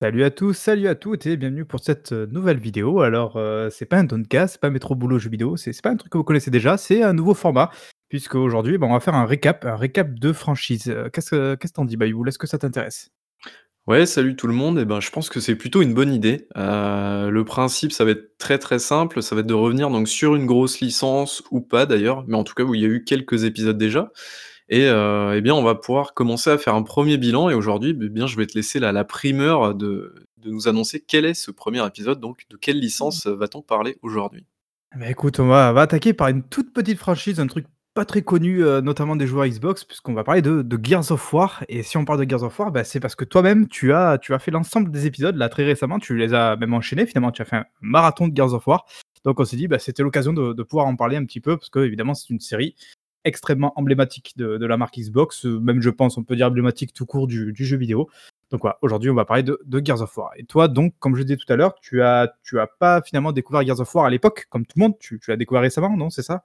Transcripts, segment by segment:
Salut à tous, salut à toutes et bienvenue pour cette, heu, nouvelle vidéo. Alors, heu, c'est pas un Doncast, c'est pas Métro Boulot Jeux Vidéo, c'est pas un truc que vous connaissez déjà, c'est un nouveau format puisqu'aujourd'hui, bah, on va faire un récap un récap de franchise. Heu, qu'est-ce que qu'est-ce que tu en dis, Bayoul? Est-ce que ça t'intéresse? Ouais, salut tout le monde et ben, je pense que c'est plutôt une bonne idée. Le principe, ça va être très, très simple, ça va être de revenir donc sur une grosse licence ou pas d'ailleurs, mais en tout cas où il y a eu quelques épisodes déjà et heu et bien, on va pouvoir commencer à faire un premier bilan et aujourd'hui, beh bien, je vais te laisser la la primeur de nous annoncer quel est ce premier épisode, donc de quelle licence, va-t-on parler aujourd'hui? Bah, écoute, on va attaquer par une toute petite franchise, un truc pas très connu, heu, notamment des joueurs Xbox, puisqu'on va parler de Gears of War et si on parle de Gears of War, bah, c'est parce que toi-même tu as fait l'ensemble des épisodes là très récemment, tu les as même enchaînés finalement, tu as fait un marathon de Gears of War. Donc on s'est dit, bah, c'était l'occasion de de pouvoir en parler un petit peu parce qu'évidemment c'est une série extrêmement emblématique de la marque Xbox, même je pense on peut dire emblématique tout court du jeu vidéo. Donc voilà, aujourd'hui on va parler de Gears of War et toi donc comme je disais tout à l'heure, tu as tu as pas finalement découvert Gears of War à l'époque comme tout le monde, tu tu l'as découvert récemment, non, c'est ça?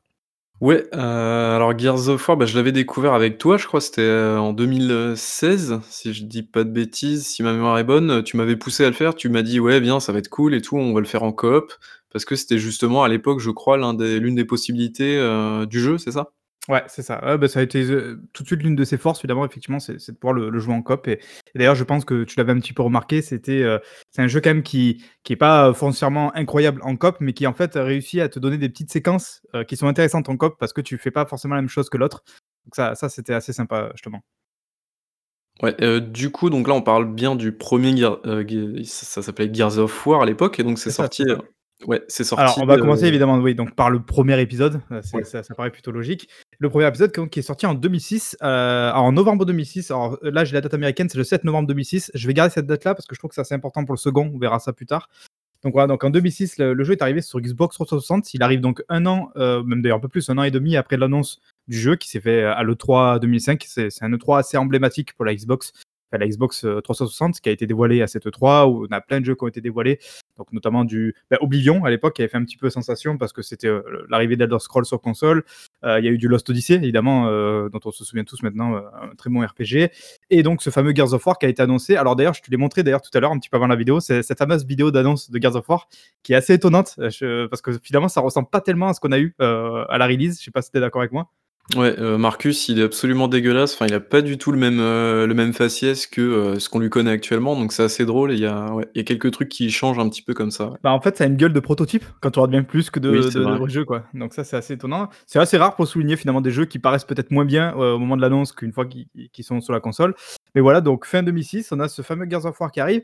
Ouais, heu, alors Gears of War, bah, je l'avais découvert avec toi, je crois, c'était, heu, en 2016, si je dis pas de bêtises, si ma mémoire est bonne. Tu m'avais poussé à le faire, tu m'as dit: «Ouais, viens, ça va être cool et tout, on va le faire en coop». Parce que c'était justement à l'époque, je crois, l'un des l'une des possibilités, heu, du jeu, c'est ça? Ouais, c'est ça. Ouais, bah, ça a été ze tout de suite l'une de ses forces évidemment, effectivement, c'est c'est de pouvoir le le jouer en coop et et d'ailleurs je pense que tu l'avais un petit peu remarqué, c'était, heu, c'est un jeu quand même qui qui est pas, heu, foncièrement incroyable en coop, mais qui en fait a réussi à te donner des petites séquences, qui sont intéressantes en coop parce que tu fais pas forcément la même chose que l'autre. Donc ça ça c'était assez sympa, justement. Ouais, du coup, donc là, on parle bien du 1er Gear Ge ça ça s'appelait Gears of War à l'époque et donc c'est C'est ça, sorti, c'est heu ça. ouais, c'est Alors, sorti, on va commencer évidemment, oui, donc par le 1er épisode, heu, c'est Ouais. ça ça paraît plutôt logique. Le 1er épisode qui est sorti en 2006, heu, en novembre 2006. Alors, heu, là, j'ai la date américaine, c'est le 7 novembre 2006. Je vais garder cette date-là parce que je trouve que c'est assez important pour le second, on verra ça plus tard. Donc voilà, donc en 2006, le jeu est arrivé sur Xbox 360. Il arrive donc 1 an, heu, même d'ailleurs un peu plus, 1 an et demi après l'annonce du jeu qui s'est fait à l'E3 2005. C'est un E3 assez emblématique pour la Xbox, la Xbox, heu, 360 qui a été dévoilée à cette E3 où on a plein de jeux qui ont été dévoilés, donc notamment du, bah, Oblivion à l'époque qui avait fait un petit peu sensation parce que c'était, le l'arrivée d'Elder Scrolls sur console. Heu, il y a eu du Lost Odyssey évidemment, heu, dont on se souvient tous maintenant, un très bon RPG et donc ce fameux Gears of War qui a été annoncé. Alors d'ailleurs, je te l'ai montré d'ailleurs tout à l'heure un petit peu avant la vidéo, c'est cette fameuse vidéo d'annonce de Gears of War qui est assez étonnante, parce que finalement ça ressemble pas tellement à ce qu'on a eu, à la release. Je sais pas si tu es d'accord avec moi? Ouais, heu, Marcus, il est absolument dégueulasse, enfin, il a pas du tout le même, heu, le même faciès que, heu, ce qu'on lui connaît actuellement, donc c'est assez drôle et il y a ouais, il y a quelques trucs qui changent un petit peu comme ça, ouais. Bah, en fait, ça a une gueule de prototype quand tu regardes bien plus que Oui, de c'est de vrai. jeux, quoi. Donc ça, c'est assez étonnant. C'est assez rare pour souligner finalement des jeux qui paraissent peut-être moins bien, heu, au moment de l'annonce qu'une fois qu'ils qu'ils sont sur la console. Mais voilà, donc fin 2006, on a ce fameux Gears of War qui arrive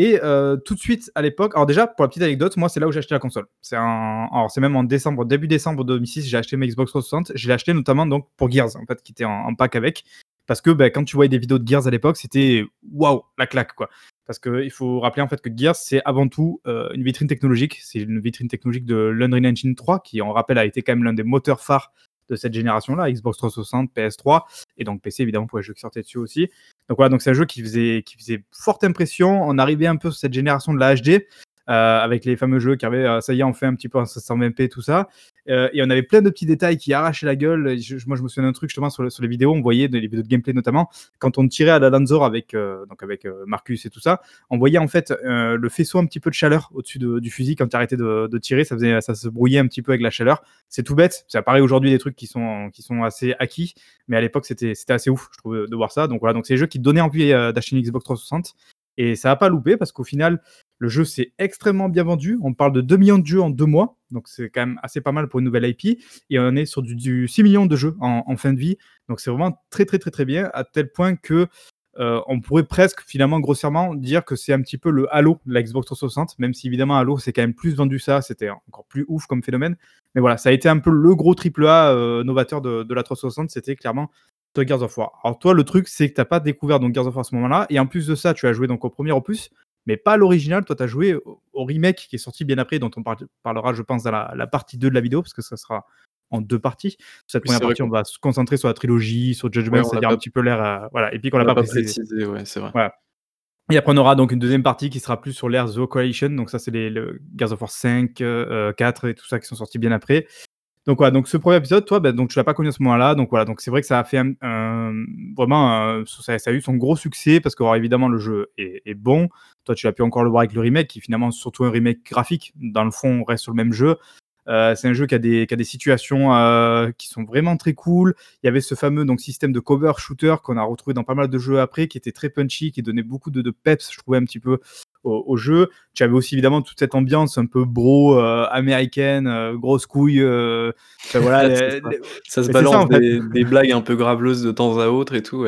et heu, tout de suite à l'époque alors déjà pour la petite anecdote, moi c'est là où j'ai acheté la console. C'est en alors c'est même en décembre, début décembre 2006, j'ai acheté ma Xbox 360. Je l'ai acheté notamment donc pour Gears en fait, qui était en pack avec. Parce que, bah, quand tu voyais des vidéos de Gears à l'époque, c'était waouh, la claque, quoi. Parce qu'il faut rappeler en fait que Gears, c'est avant tout, heu, une vitrine technologique. C'est une vitrine technologique de l'Unreal Engine 3 qui, on rappelle, a été quand même l'un des moteurs phares de cette génération-là, Xbox 360, PS3 et donc PC évidemment pour les jeux qui sortaient dessus aussi. Donc voilà, donc c'est un jeu qui faisait qui faisait forte impression. On arrivait un peu sur cette génération de la HD, heu, avec les fameux jeux qui avaient, heu, ça y est, on fait un petit peu en 720p tout ça, heu et on avait plein de petits détails qui arrachaient la gueule. Je moi, je me souviens d'un truc justement sur le sur les vidéos, on voyait des les vidéos de gameplay notamment, quand on tirait à la Lanzor avec, heu, donc avec, heu, Marcus et tout ça, on voyait en fait, heu, le faisceau un petit peu de chaleur au-dessus de du fusil quand tu arrêtais de tirer, ça faisait ça se brouillait un petit peu avec la chaleur. C'est tout bête, ça paraît aujourd'hui des trucs qui sont qui sont assez acquis, mais à l'époque c'était assez ouf, je trouve, de voir ça. Donc voilà, donc c'est des jeux qui donnaient envie, d'acheter une Xbox 360 et ça a pas loupé parce qu'au final, le jeu s'est extrêmement bien vendu. On parle de 2 000 000 de jeux en 2 mois, donc c'est quand même assez pas mal pour une nouvelle IP et on est sur du du 6 000 000 de jeux en fin de vie. Donc c'est vraiment très, très, très, très bien à tel point que, heu, on pourrait presque finalement grossièrement dire que c'est un petit peu le Halo de la Xbox 360, même si évidemment Halo c'est quand même plus vendu ça, c'était encore plus ouf comme phénomène. Mais voilà, ça a été un peu le gros triple A, heu, novateur de la 360, c'était clairement de Gears of War. Alors toi, le truc, c'est que tu as pas découvert donc Gears of War à ce moment-là et en plus de ça, tu as joué donc au 1er opus, mais pas l'original. Toi, tu as joué au remake qui est sorti bien après, dont on parl parlera, je pense, dans la la partie 2 de la vidéo, parce que ça sera en 2 parties. Cette Oui, 1re c'est vrai partie, on qu'on va se concentrer sur la trilogie, sur Ouais, Judgment, l'a c'est-à-dire un petit peu l'ère, heu, voilà, Epic, on on l'a pas pas précisé. précisé, ouais, c'est vrai. Voilà et après, on aura donc une 2e partie qui sera plus sur l'ère The Coalition, donc ça, c'est les le Gears of War 5, heu, 4 et tout ça qui sont sortis bien après. Donc voilà, donc ce premier épisode, toi, ben, donc tu l'as pas connu à ce moment-là, donc voilà, donc c'est vrai que ça a fait un, vraiment, ça, a eu son gros succès parce que évidemment le jeu est, bon. Toi, tu as pu encore le voir avec le remake, qui finalement surtout un remake graphique. Dans le fond, on reste sur le même jeu. Euh, c'est un jeu qui a des, situations euh, qui sont vraiment très cool. Il y avait ce fameux donc, système de cover shooter qu'on a retrouvé dans pas mal de jeux après, qui était très punchy, qui donnait beaucoup de peps, je trouvais un petit peu au, jeu. Tu avais aussi évidemment toute cette ambiance un peu bro euh, américaine, grosse couille. voilà, ça. se balance des, blagues un peu graveleuses de temps à autre et tout.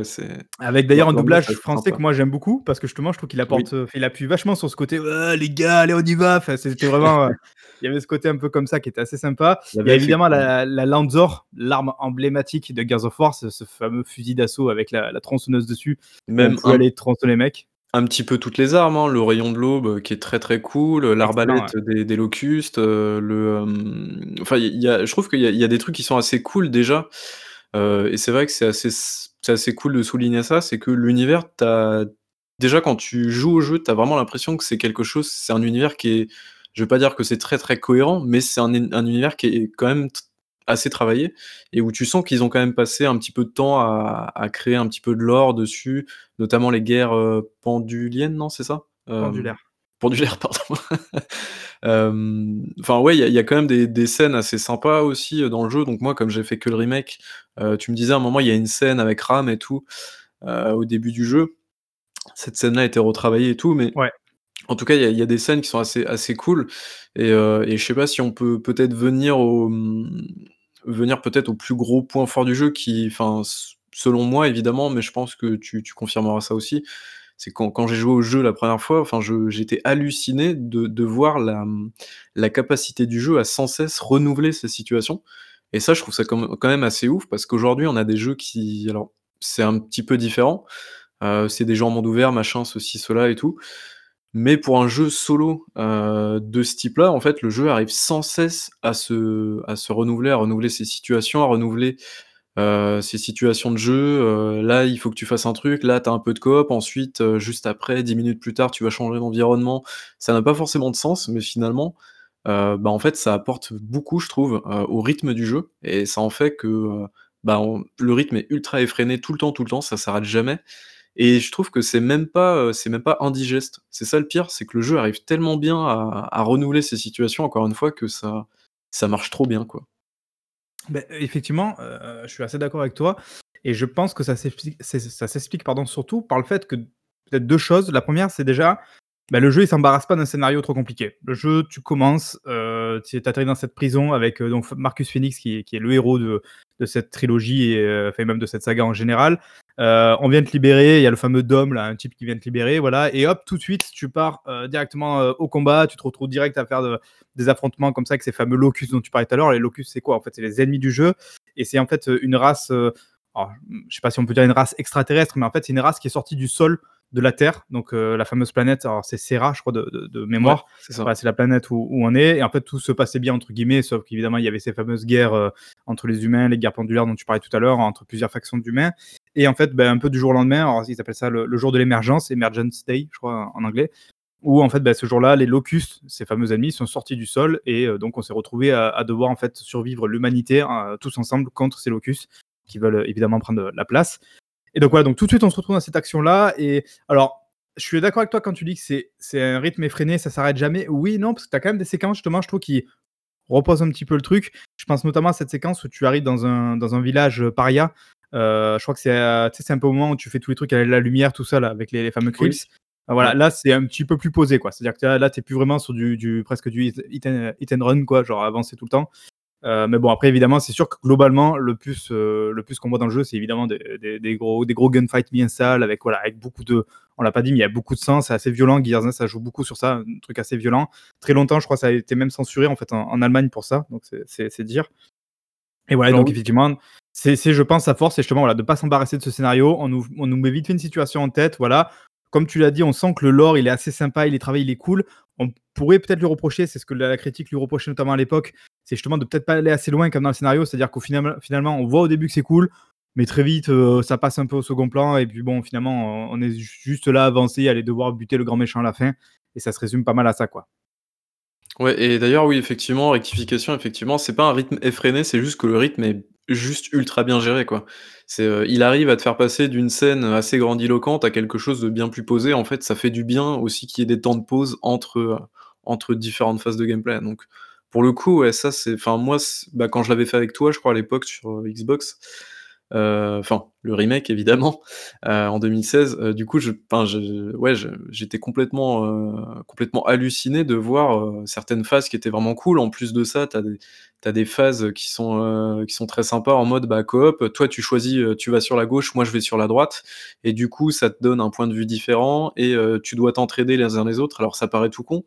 Avec d'ailleurs un doublage français que moi j'aime beaucoup parce que justement je trouve qu'il apporte, il appuie vachement sur ce côté les gars, allez on y va. C'était vraiment il y avait ce côté un peu comme ça qui était assez sympa. Il y a évidemment la, la Lanzor, l'arme emblématique de Gears of War, ce, fameux fusil d'assaut avec la, tronçonneuse dessus. Même un... aller tronçonner les mecs. Un petit peu toutes les armes, hein. le rayon de l'aube euh, qui est très très cool, l'arbalète des, locustes, euh, le, euh, enfin, y a, je trouve qu'il y, a des trucs qui sont assez cool déjà. et c'est vrai que c'est assez, assez cool de souligner ça, c'est que l'univers, déjà quand tu joues au jeu, tu as vraiment l'impression que c'est quelque chose, c'est un univers qui est je veux pas dire que c'est très très cohérent, mais c'est un, univers qui est quand même assez travaillé et où tu sens qu'ils ont quand même passé un petit peu de temps à, créer un petit peu de lore dessus, notamment les guerres euh, penduliennes, non, c'est ça? Euh, Pendulaires. Pendulaires, pardon. Euh, enfin, ouais, il y, a quand même des, scènes assez sympas aussi dans le jeu. Donc, moi, comme j'ai fait que le remake, tu me disais à un moment, il y a une scène avec Ram et tout au début du jeu. Cette scène-là a été retravaillée et tout, mais ouais. En tout cas, il y a des scènes qui sont assez assez cool et euh, et je sais pas si on peut peut-être venir au, mmh, venir peut-être au plus gros point fort du jeu qui enfin, selon moi évidemment, mais je pense que tu confirmeras ça aussi. C'est quand quand j'ai joué au jeu la première fois, enfin j'étais halluciné de voir la, la capacité du jeu à sans cesse renouveler ces situations et ça, je trouve ça quand même assez ouf parce qu'aujourd'hui, on a des jeux qui alors c'est un petit peu différent, euh, c'est des jeux en monde ouvert, machin, ceci, cela et tout. Mais pour un jeu solo, heu, de ce type-là, en fait, le jeu arrive sans cesse à se renouveler, à renouveler ses situations, à renouveler, heu, ses situations de jeu, heu, là, il faut que tu fasses un truc, là, tu as un peu de coop, ensuite, juste après, 10 minutes plus tard, tu vas changer d'environnement. Ça n'a pas forcément de sens, mais finalement, bah, en fait, ça apporte beaucoup, je trouve, au rythme du jeu. Et ça en fait que, bah, le rythme est ultra effréné tout le temps, tout le temps, ça s'arrête jamais et je trouve que c'est même pas, euh, c'est même pas indigeste. C'est ça le pire, c'est que le jeu arrive tellement bien à renouveler ces situations, encore une fois, que ça ça marche trop bien, quoi. Ben effectivement, euh, je suis assez d'accord avec toi et je pense que ça s'explique ça s'explique, pardon, surtout par le fait que peut-être deux choses. La première, c'est déjà, bah, le jeu, il s'embarrasse pas d'un scénario trop compliqué. Le jeu, tu commences, euh, tu atterris dans cette prison avec, donc Marcus Phoenix qui est le héros de cette trilogie et enfin même de cette saga en général. Euh, on vient te libérer, il y a le fameux Dom, là, un type qui vient te libérer, voilà, et hop, tout de suite, tu pars euh, directement euh, au combat, tu te retrouves direct à faire des affrontements comme ça avec ces fameux locus dont tu parlais tout à l'heure. Les locus, c'est quoi En fait, c'est les ennemis du jeu, et c'est en fait une race, je sais pas si on peut dire une race extraterrestre, mais en fait, c'est une race qui est sortie du sol de la Terre, donc la fameuse planète, alors c'est Serra, je crois, de, mémoire. c'est la planète où, on est. Et en fait, tout se passait bien, entre guillemets, sauf qu'évidemment, il y avait ces fameuses guerres entre les humains, les guerres pendulaires dont tu parlais tout à l'heure, entre plusieurs factions d'humains. Et en fait, ben, un peu du jour au lendemain, alors ils appellent ça le, jour de l'émergence, Emergence Day, je crois, en anglais, où en fait, ben, ce jour-là, les locustes, ces fameux ennemis, sont sortis du sol. Et donc, on s'est retrouvé à, devoir en fait survivre l'humanité tous ensemble contre ces locustes qui veulent évidemment prendre la place. Et donc voilà, donc tout de suite on se retrouve dans cette action-là. Et alors, je suis d'accord avec toi quand tu dis que c'est, un rythme effréné, ça s'arrête jamais. Oui, non, parce que tu as quand même des séquences justement, je trouve, qui reposent un petit peu le truc. Je pense notamment à cette séquence où tu arrives dans un, dans un village paria. Euh, je crois que c'est, euh, c'est un peu au moment où tu fais tous les trucs avec la lumière, tout ça, là, avec les, fameux crips. Voilà, là c'est un petit peu plus posé, quoi. C'est-à-dire que là, tu n'es plus vraiment sur du, du presque du hit and, run, quoi, genre avancer tout le temps. Euh, mais bon, après, évidemment, c'est sûr que globalement, le plus, euh, le plus qu'on voit dans le jeu, c'est évidemment des, des, gros, des gros gunfights bien sales, avec, voilà, avec beaucoup de. On l'a pas dit, mais il y a beaucoup de sang, c'est assez violent. Gears ça joue beaucoup sur ça, un truc assez violent. Très longtemps, je crois, ça a été même censuré en fait en, Allemagne pour ça, donc c'est dire. Et voilà, donc effectivement, c'est, je pense, sa force, c'est justement voilà, de ne pas s'embarrasser de ce scénario. On nous, on nous met vite fait une situation en tête, voilà. Comme tu l'as dit, on sent que le lore, il est assez sympa, il est travaillé, il est cool. On pourrait peut-être lui reprocher, c'est ce que la critique lui reprochait notamment à l'époque, c'est justement de peut-être pas aller assez loin comme dans le scénario, c'est-à-dire qu'au final, finalement, on voit au début que c'est cool, mais très vite, euh, ça passe un peu au second plan, et puis bon, finalement, on est juste là, avancé, aller devoir buter le grand méchant à la fin, et ça se résume pas mal à ça, quoi. Ouais et d'ailleurs, oui, effectivement, rectification, effectivement, c'est pas un rythme effréné, c'est juste que le rythme est juste ultra bien géré, quoi. C'est, heu, il arrive à te faire passer d'une scène assez grandiloquente à quelque chose de bien plus posé. En fait, ça fait du bien aussi qu'il y ait des temps de pause entre, heu, entre différentes phases de gameplay. Donc pour le coup, ça c'est enfin moi, bah, quand je l'avais fait avec toi, je crois à l'époque sur, heu, Xbox, enfin le remake évidemment, heu, en 2016, heu, du coup je je ouais, j'étais complètement, complètement halluciné de voir, certaines phases qui étaient vraiment cool. En plus de ça, tu as des tu as des phases qui sont, qui sont très sympas en mode, bah, coop. Toi tu choisis, tu vas sur la gauche, moi je vais sur la droite et du coup ça te donne un point de vue différent et tu dois t'entraider les uns les autres. Alors ça paraît tout con,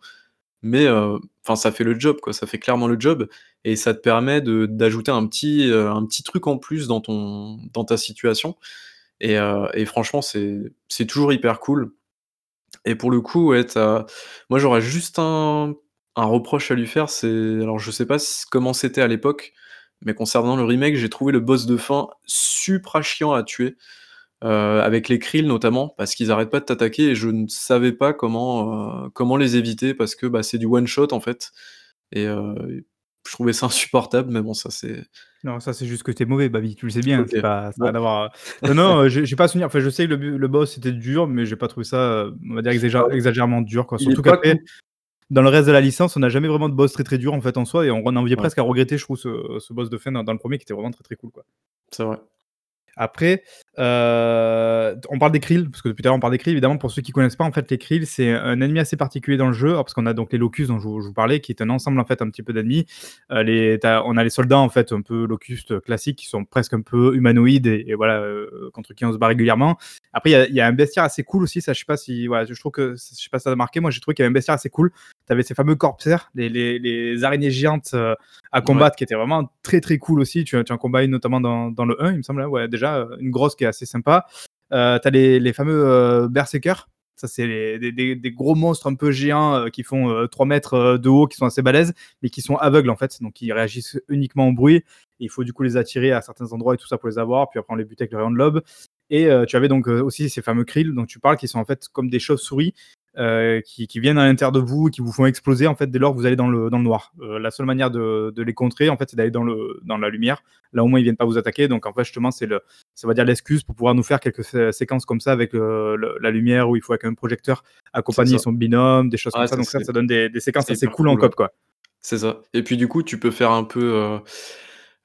mais heu, enfin ça fait le job, quoi, ça fait clairement le job et ça te permet d'ajouter un petit, heu, un petit truc en plus dans ton dans ta situation et et franchement c'est toujours hyper cool. Et pour le coup, moi j'aurais juste un reproche à lui faire, c'est alors je sais pas comment c'était à l'époque, mais concernant le remake, j'ai trouvé le boss de fin supra chiant à tuer, heu, avec les Krill notamment, parce qu'ils arrêtent pas de t'attaquer et je ne savais pas comment, heu, comment les éviter parce que, bah, c'est du one shot en fait et heu, je trouvais ça insupportable, mais bon ça c'est Non, ça c'est juste que tu es mauvais, Babi, tu le sais bien, c'est OK, pas ça a rien bon. à voir, heu, non, non, j'ai pas souvenir, enfin je sais que le le boss était dur, mais j'ai pas trouvé ça, on va dire exagé exagérément dur, quoi. Surtout qu'après, dans le reste de la licence, on n'a jamais vraiment de boss très, très dur en fait en soi et on en vient Ouais. presque à regretter, je trouve, ce ce boss de fin dans dans le 1er qui était vraiment très, très cool, quoi. C'est vrai. Après, heu, t on parle des Krill, parce que depuis tout à l'heure on parle des Krill, évidemment pour ceux qui connaissent pas en fait les Krill, c'est un ennemi assez particulier dans le jeu. Parce qu'on a donc les Locust dont je je vous parlais, qui est un ensemble en fait un petit peu d'ennemis. As on a les soldats en fait un peu Locust classiques qui sont presque un peu humanoïdes et voilà, heu, contre qui on se bat régulièrement. Après il y a a un bestiaire assez cool aussi, ça je sais pas si voilà, je trouve que je sais pas si ça t'a marqué, moi j'ai trouvé qu'il y avait un bestiaire assez cool. Tu avais ces fameux Corpsers, les les les araignées géantes, heu, à Ouais. combattre qui étaient vraiment très, très cool aussi. Tu tu en combats une notamment dans dans le 1 il me semble, ouais déjà, heu, une grosse qui est assez sympa. Heu, tu as les les fameux, heu, Berserkers, ça c'est des des des gros monstres un peu géants, heu, qui font, heu, 3 mètres, de haut, qui sont assez balèzes, mais qui sont aveugles en fait, donc ils réagissent uniquement au bruit. Et il faut du coup les attirer à certains endroits et tout ça pour les avoir, puis après on les bute avec le rayon de l'aube. Et heu, tu avais donc, heu, aussi ces fameux Krill dont tu parles, qui sont en fait comme des chauves-souris, heu, qui qui viennent à l'intérieur de vous, qui vous font exploser en fait dès lors que vous allez dans le dans le noir. La seule manière de de les contrer en fait, c'est d'aller dans le dans la lumière. Là au moins ils viennent pas vous attaquer, donc en fait justement c'est le on va dire l'excuse pour pouvoir nous faire quelques sé séquences comme ça avec, le la lumière où il faut avec un projecteur accompagner ça. son binôme, des choses comme ça, ça donc ça, ça donne des des séquences assez cool en coop, quoi. C'est ça et puis du coup, tu peux faire un peu,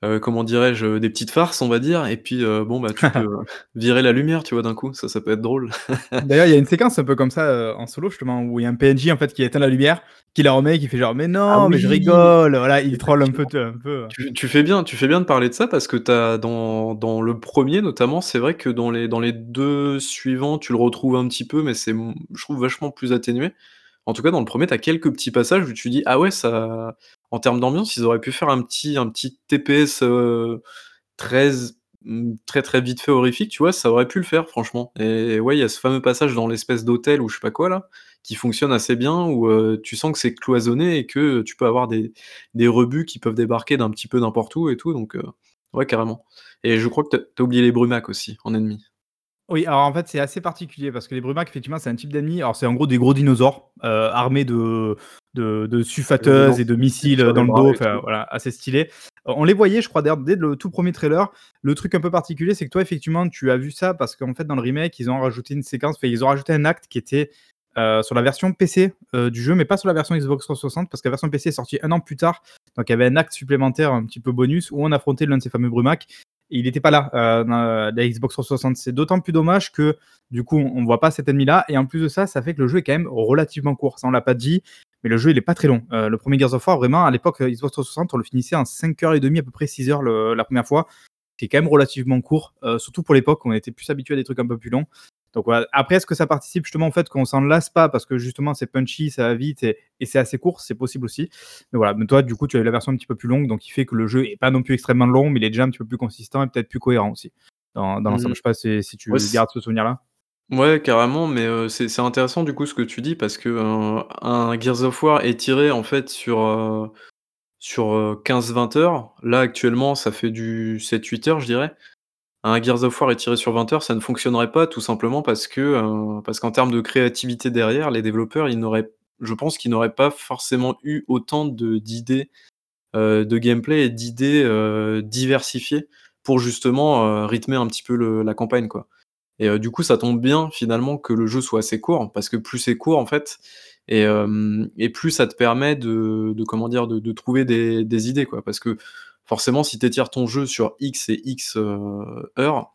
heu, comment dirais-je? Heu, des petites farces, on va dire et puis, heu, bon, bah, tu peux, virer la lumière, tu vois, d'un coup, ça ça peut être drôle. D'ailleurs, il y a une séquence un peu comme ça, en solo justement, où il y a un PNJ en fait qui éteint la lumière, qui la remet, qui fait genre: «Mais Ah non, mais je rigole!» voilà, il troll un peu? Un peu, heu Tu tu fais bien tu fais bien de parler de ça parce que as dans dans le 1er notamment, c'est vrai que dans les dans les 2 suivants, tu le retrouves un petit peu, mais c'est je trouve vachement plus atténué. En tout cas, dans le 1er, tu as quelques petits passages où tu dis: «Ah ouais, ça» en termes d'ambiance, ils auraient pu faire un petit un petit TPS, z mmh, très, très vite fait horrifique, tu vois? Ça aurait pu le faire franchement et ouais, il y a ce fameux passage dans l'espèce d'hôtel ou je sais pas quoi là, qui fonctionne assez bien où, heu, tu sens que c'est cloisonné et que tu peux avoir des des rebuts qui peuvent débarquer d'un petit peu n'importe où et tout donc heu, ouais, carrément et je crois que tu as tu as oublié les Brumaques aussi en ennemis. Oui, alors en fait, c'est assez particulier parce que les Brumaques, effectivement, c'est un type d'ennemi. Alors, c'est en gros des gros dinosaures, heu, armés de de sulfateuses et de missiles, dans le dos, enfin voilà, assez stylés. Heu, on les voyait, je crois d'ailleurs dès le tout 1er trailer. Le truc un peu particulier, c'est que toi, effectivement, tu as vu ça parce qu'en fait, dans le remake, ils ont rajouté une séquence, enfin, ils ont rajouté un acte qui était, heu, sur la version PC, heu, du jeu, mais pas sur la version Xbox 360 parce que la version PC est sortie 1 an plus tard. Donc il y avait un acte supplémentaire, un petit peu bonus, où on affrontait l'un de ces fameux Brumaques il était pas là, heu, dans la Xbox 360. C'est d'autant plus dommage que, du coup, on voit pas cet ennemi-là et en plus de ça, ça fait que le jeu est quand même relativement court. Ça, on l'a pas dit, mais le jeu, il est pas très long. Heu, le 1er Gears of War, vraiment, à l'époque, Xbox 360, on le finissait en 5 heures et demie, à peu près 6 heures le la 1re fois. C'est quand même relativement court, surtout pour l'époque, on était plus habitué à des trucs un peu plus longs. Donc voilà. Après, est-ce que ça participe justement au fait qu'on s'en lasse pas parce que justement c'est punchy, ça va vite et et c'est assez court? C'est possible aussi. Mais voilà, mais toi, du coup, tu as eu la version un petit peu plus longue, donc qui fait que le jeu est pas non plus extrêmement long, mais il est déjà un petit peu plus consistant et peut-être plus cohérent aussi, dans dans Mmh l'ensemble. mh. Je sais pas si tu gardes ce souvenir-là? Ouais, carrément, mais heu, c'est intéressant du coup ce que tu dis parce qu'un un Gears of War étiré en fait sur, heu, sur, heu, 15-20 heures. Là, actuellement, ça fait du 7-8 heures, je dirais. Un Gears of War étiré sur 20 heures, ça ne fonctionnerait pas tout simplement parce que, heu, parce qu'en termes de créativité derrière, les développeurs, ils n'auraient je pense qu'ils n'auraient pas forcément eu autant d'idées, de gameplay et d'idées, diversifiées pour justement, rythmer un petit peu la campagne, quoi. Et du coup, ça tombe bien finalement que le jeu soit assez court, parce que plus c'est court en fait et et plus ça te permet de de comment dire? De de trouver des des idées, quoi. Parce que forcément, si tu étires ton jeu sur X et X, heures,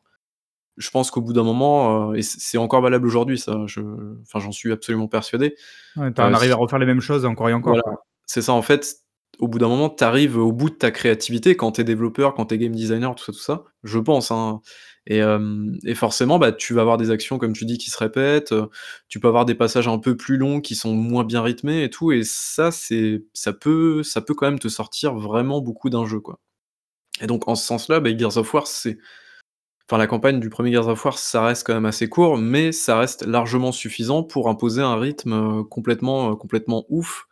je pense qu'au bout d'un moment, et c'est encore valable aujourd'hui ça, je enfin j'en suis absolument persuadé. Ouais, tu en arrives à refaire les mêmes choses encore et encore, voilà, c'est ça en fait, au bout d'un moment, tu arrives au bout de ta créativité quand tu es développeur, quand tu es game designer, tout ça, tout ça, je pense, hein. Et et forcément, bah, tu vas avoir des actions, comme tu dis, qui se répètent, tu peux avoir des passages un peu plus longs qui sont moins bien rythmés et tout et ça, c'est ça peut ça peut quand même te sortir vraiment beaucoup d'un jeu, quoi. Et donc en ce sens-là, bah, Gears of War, c'est enfin la campagne du premier Gears of War, ça reste quand même assez court, mais ça reste largement suffisant pour imposer un rythme, complètement, complètement ouf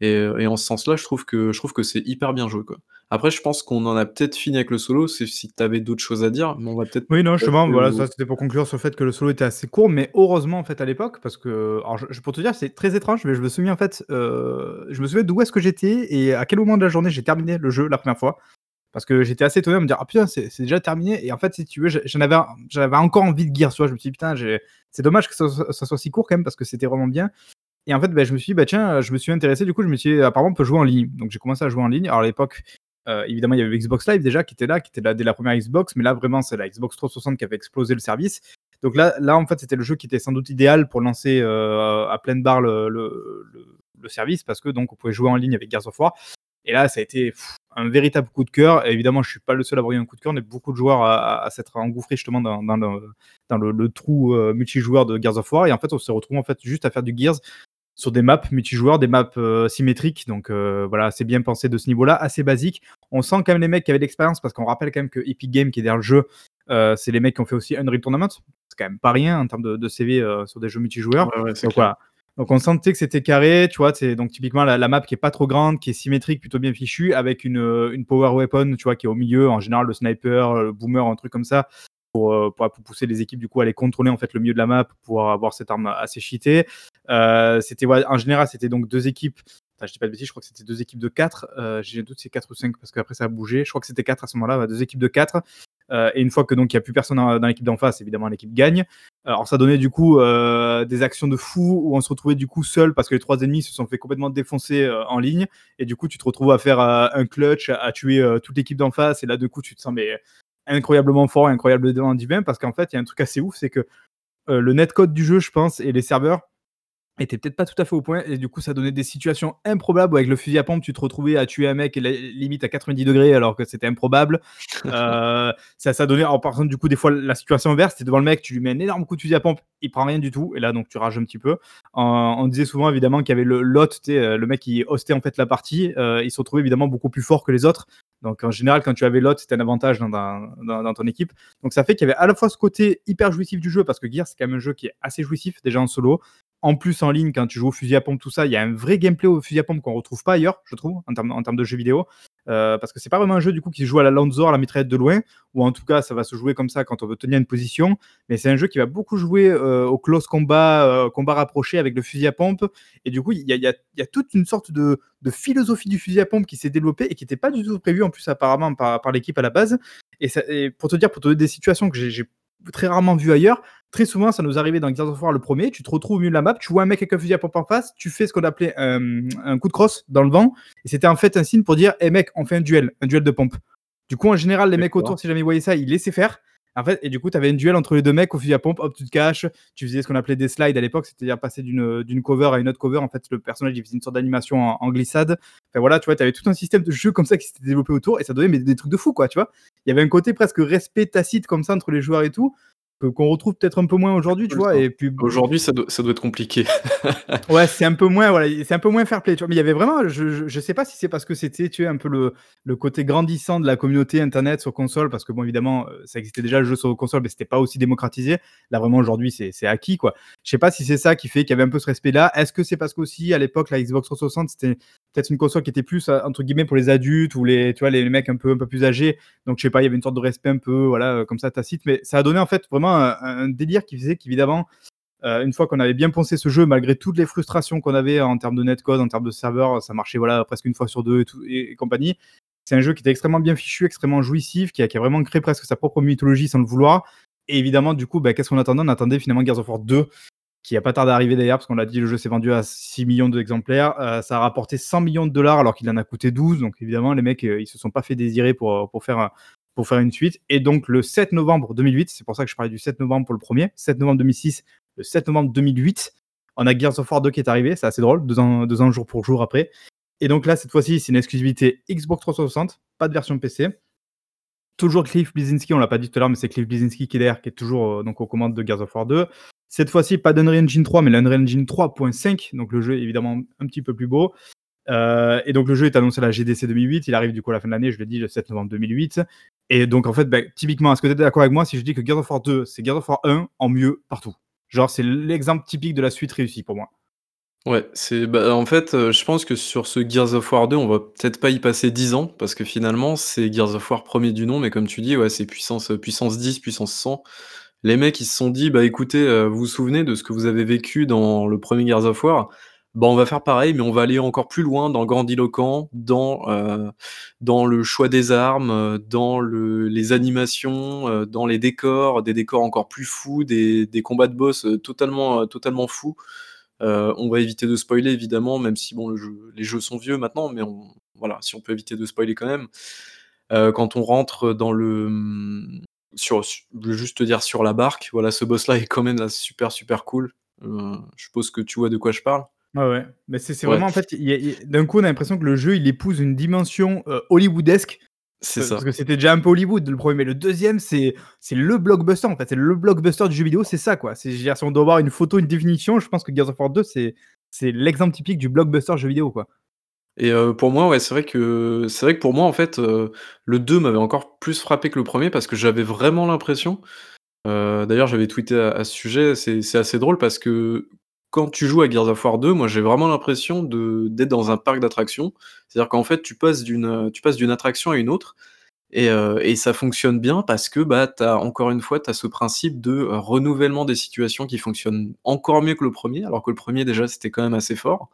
et et en ce sens-là, je trouve que je trouve que c'est hyper bien joué, quoi. Après, je pense qu'on en a peut-être fini avec le solo, c'est si tu avais d'autres choses à dire, mais on va peut-être Oui, non, justement, voilà, ça c'était pour conclure sur le fait que le solo était assez court, mais heureusement en fait à l'époque, parce que alors je pour te dire, c'est très étrange, mais je me souviens en fait, heu, je me souviens d'où est-ce que j'étais et à quel moment de la journée j'ai terminé le jeu la première fois. Parce que j'étais assez étonné à me dire: «Ah putain, c'est déjà terminé» et en fait, si tu veux, j'en avais j'avais encore envie de Gears, tu vois? Je me suis dit: «Putain, c'est dommage que ça ça soit si court quand même parce que c'était vraiment bien» et en fait, bah, je me suis dit: «Bah tiens», je me suis intéressé, du coup, je me suis dit: «Apparemment, on peut jouer en ligne». Donc j'ai commencé à jouer en ligne. Alors à l'époque, heu, évidemment, il y avait Xbox Live déjà qui était là, qui était là dès la première Xbox, mais là vraiment, c'est la Xbox 360 qui avait explosé le service. Donc là là, en fait, c'était le jeu qui était sans doute idéal pour lancer, heu, à pleine barre le le service parce que donc on pouvait jouer en ligne avec Gears of War et là, ça a été un véritable coup de cœur. Évidemment, je suis pas le seul à avoir eu un coup de cœur. Est beaucoup de joueurs à, s'être engouffrés justement dans, dans, le, trou euh, multijoueur de Gears of War. Et en fait, on se retrouve en fait juste à faire du Gears sur des maps multijoueurs, des maps euh, symétriques. Donc euh, voilà, c'est bien pensé de ce niveau-là, assez basique. On sent quand même les mecs qui avaient de l'expérience parce qu'on rappelle quand même que Epic Games qui est derrière le jeu, euh, c'est les mecs qui ont fait aussi Unreal Tournament. C'est quand même pas rien en termes de, de CV sur des jeux multijoueurs. Ouais, ouais, donc voilà. Donc on sentait que c'était carré, tu vois, c'est donc typiquement la, la, map qui est pas trop grande, qui est symétrique, plutôt bien fichue, avec une, une power weapon, tu vois, qui est au milieu, en général le sniper, le boomer, un truc comme ça, pour, pousser les équipes du coup à aller contrôler en fait le milieu de la map pour avoir cette arme assez cheatée. Euh, c'était en général c'était donc deux équipes. Enfin, je dis pas de bêtises, je crois que c'était deux équipes de 4. Euh, J'ai doute c'est 4 ou 5 parce qu'après ça a bougé. Je crois que c'était 4 à ce moment-là, deux équipes de 4. Euh, et une fois que donc il n'y a plus personne dans, l'équipe d'en face, évidemment l'équipe gagne. Alors ça donnait du coup des actions de fou où on se retrouvait du coup seul parce que les trois ennemis se sont fait complètement défoncer en ligne et du coup tu te retrouves à faire un clutch, à, tuer toute l'équipe d'en face et là du coup tu te sens mais incroyablement fort, incroyablement divin parce qu'en fait il y a un truc assez ouf, c'est que le netcode du jeu je pense et les serveurs était peut-être pas tout à fait au point et du coup ça donnait des situations improbables. Où avec le fusil à pompe tu te retrouvais à tuer un mec limite à 90 degrés alors que c'était improbable. Euh, ça ça donnait alors par contre du coup des fois la situation inverse c'était devant le mec tu lui mets un énorme coup de fusil à pompe il prend rien du tout et là donc tu rages un petit peu. Euh, on disait souvent évidemment qu'il y avait le lot le mec qui hostait en fait la partie. Euh, il se retrouvait évidemment beaucoup plus fort que les autres. Donc en général quand tu avais lot c'était un avantage dans, dans, dans, ton équipe. Donc ça fait qu'il y avait à la fois ce côté hyper jouissif du jeu parce que Gear c'est quand même un jeu qui est assez jouissif déjà en solo en plus, en ligne, quand tu joues au fusil à pompe, tout ça, il y a un vrai gameplay au fusil à pompe qu'on retrouve pas ailleurs, je trouve, en termes, de jeux vidéo. Euh, parce que c'est pas vraiment un jeu du coup qui joue à la Lanzor, à la mitraillette de loin, ou en tout cas ça va se jouer comme ça quand on veut tenir une position. Mais c'est un jeu qui va beaucoup jouer euh, au close combat, euh, combat rapproché avec le fusil à pompe. Et du coup, il y a, toute une sorte de, philosophie du fusil à pompe qui s'est développée et qui n'était pas du tout prévue en plus apparemment par, l'équipe à la base. Et, ça, et, pour te dire, pour te donner des situations que j'ai très rarement vu ailleurs. Très souvent, ça nous arrivait dans Gears of War le premier. Tu te retrouves au milieu de la map, tu vois un mec avec un fusil à pompe en face, tu fais ce qu'on appelait un, un, coup de crosse dans le vent. Et c'était en fait un signe pour dire Hé hey mec, on fait un duel, un duel de pompe. Du coup, en général, les mecs autour, si jamais ils voyaient ça, ils laissaient faire. En fait, et du coup, tu avais un duel entre les deux mecs au fusil à pompe, hop, tu te caches, tu faisais ce qu'on appelait des slides à l'époque, c'est-à-dire passer d'une cover à une autre cover. En fait, le personnage, il faisait une sorte d'animation en, en, glissade. Enfin voilà, tu vois, tu avais tout un système de jeu comme ça qui s'était développé autour et ça donnait mais, des trucs de fou, quoi, tu vois. Il y avait un côté presque respect tacite comme ça entre les joueurs et tout qu'on retrouve peut-être un peu moins aujourd'hui, tu vois. Et puis aujourd'hui, ça, doit, ça doit être compliqué. ouais, c'est un peu moins, voilà, c'est un peu moins fair play. Tu vois, mais il y avait vraiment, je, je, je sais pas si c'est parce que c'était, tu sais, un peu le, le côté grandissant de la communauté internet sur console, parce que bon, évidemment, ça existait déjà le jeu sur console, mais c'était pas aussi démocratisé. Là, vraiment, aujourd'hui, c'est acquis, quoi. Je sais pas si c'est ça qui fait qu'il y avait un peu ce respect-là. Est-ce que c'est parce qu'aussi à l'époque, la Xbox 360, c'était peut-être une console qui était plus entre guillemets pour les adultes ou les, tu vois, les, mecs un peu un peu plus âgés. Donc je sais pas, il y avait une sorte de respect un peu, voilà, comme ça tacite. Mais ça a donné en fait vraiment un, délire qui faisait qu'évidemment, Euh, une fois qu'on avait bien pensé ce jeu, malgré toutes les frustrations qu'on avait en termes de netcode, en termes de serveur, ça marchait voilà presque une fois sur deux et, tout, et, compagnie. C'est un jeu qui était extrêmement bien fichu, extrêmement jouissif, qui a, qui a, vraiment créé presque sa propre mythologie sans le vouloir. Et évidemment, du coup, bah, qu'est-ce qu'on attendait? On attendait finalement Gears of War 2, qui n'a pas tardé à arriver d'ailleurs, parce qu'on l'a dit, le jeu s'est vendu à 6 millions d'exemplaires. Euh, ça a rapporté 100 millions de dollars alors qu'il en a coûté 12. Donc évidemment, les mecs, euh, ils se sont pas fait désirer pour, pour, faire, pour faire une suite. Et donc le 7 novembre 2008, c'est pour ça que je parlais du 7 novembre pour le premier, 7 novembre 2006, le 7 novembre 2008, on a Gears of War 2 qui est arrivé, c'est assez drôle, deux ans, deux ans jour pour jour après. Et donc là, cette fois-ci, c'est une exclusivité Xbox 360, pas de version PC. Toujours Cliff Bleszinski, on l'a pas dit tout à l'heure, mais c'est Cliff Bleszinski qui est derrière, qui est toujours euh, donc aux commandes de Gears of War 2. Cette fois-ci, pas d'Unreal Engine 3, mais l'Unreal Engine 3.5, donc le jeu est évidemment un petit peu plus beau. Euh, et donc le jeu est annoncé à la GDC 2008, il arrive du coup à la fin de l'année, je l'ai dit, le 7 novembre 2008. Et donc en fait, bah, typiquement, est-ce que tu es d'accord avec moi si je dis que Gears of War 2, c'est Gears of War 1 en mieux partout? Genre, c'est l'exemple typique de la suite réussie pour moi. Ouais, c'est bah, en fait, euh, je pense que sur ce Gears of War 2, on va peut-être pas y passer 10 ans parce que finalement, c'est Gears of War premier du nom, mais comme tu dis, ouais, c'est puissance, puissance 10, puissance 100. Les mecs, ils se sont dit: «Bah, écoutez, euh, vous vous souvenez de ce que vous avez vécu dans le premier Gears of War? Bah, on va faire pareil, mais on va aller encore plus loin dans grandiloquent, dans, dans le choix des armes, dans le les animations, dans les décors, des décors encore plus fous, des des combats de boss, totalement, totalement fous». Euh, on va éviter de spoiler évidemment, même si bon, les jeux sont vieux maintenant, mais voilà, si on peut éviter de spoiler quand même. Euh, quand on rentre dans le sur, je veux juste te dire sur la barque, voilà, ce boss-là est quand même super super cool. Euh, je suppose que tu vois de quoi je parle. Ouais, ouais. Mais c'est vraiment en fait, d'un coup, on a l'impression que le jeu il épouse une dimension hollywoodesque c'est ça. Parce que c'était déjà un peu Hollywood le premier, mais le deuxième, c'est le blockbuster en fait. C'est le blockbuster du jeu vidéo, c'est ça quoi. Si on doit avoir une photo, une définition, je pense que Gears of War 2, c'est l'exemple typique du blockbuster jeu vidéo quoi. Et pour moi, ouais, c'est vrai que c'est vrai que pour moi, en fait, le 2 m'avait encore plus frappé que le premier parce que j'avais vraiment l'impression. D'ailleurs, j'avais tweeté à, ce sujet, c'est assez drôle parce que quand tu joues à Gears of War 2, moi j'ai vraiment l'impression d'être dans un parc d'attractions. C'est-à-dire qu'en fait, tu passes d'une attraction à une autre et, et ça fonctionne bien parce que bah encore une fois, tu as ce principe de renouvellement des situations qui fonctionne encore mieux que le premier, alors que le premier déjà c'était quand même assez fort.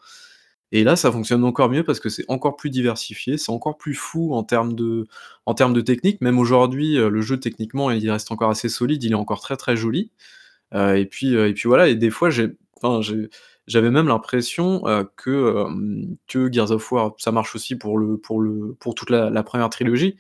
Et là, ça fonctionne encore mieux parce que c'est encore plus diversifié, c'est encore plus fou en termes de, en technique. Même aujourd'hui, euh, le jeu techniquement, il reste encore assez solide, il est encore très très joli. et puis, et puis voilà. Et des fois, j'ai j'avais même l'impression que, que Gears of War, ça marche aussi pour, le, pour, le, pour toute la, première trilogie,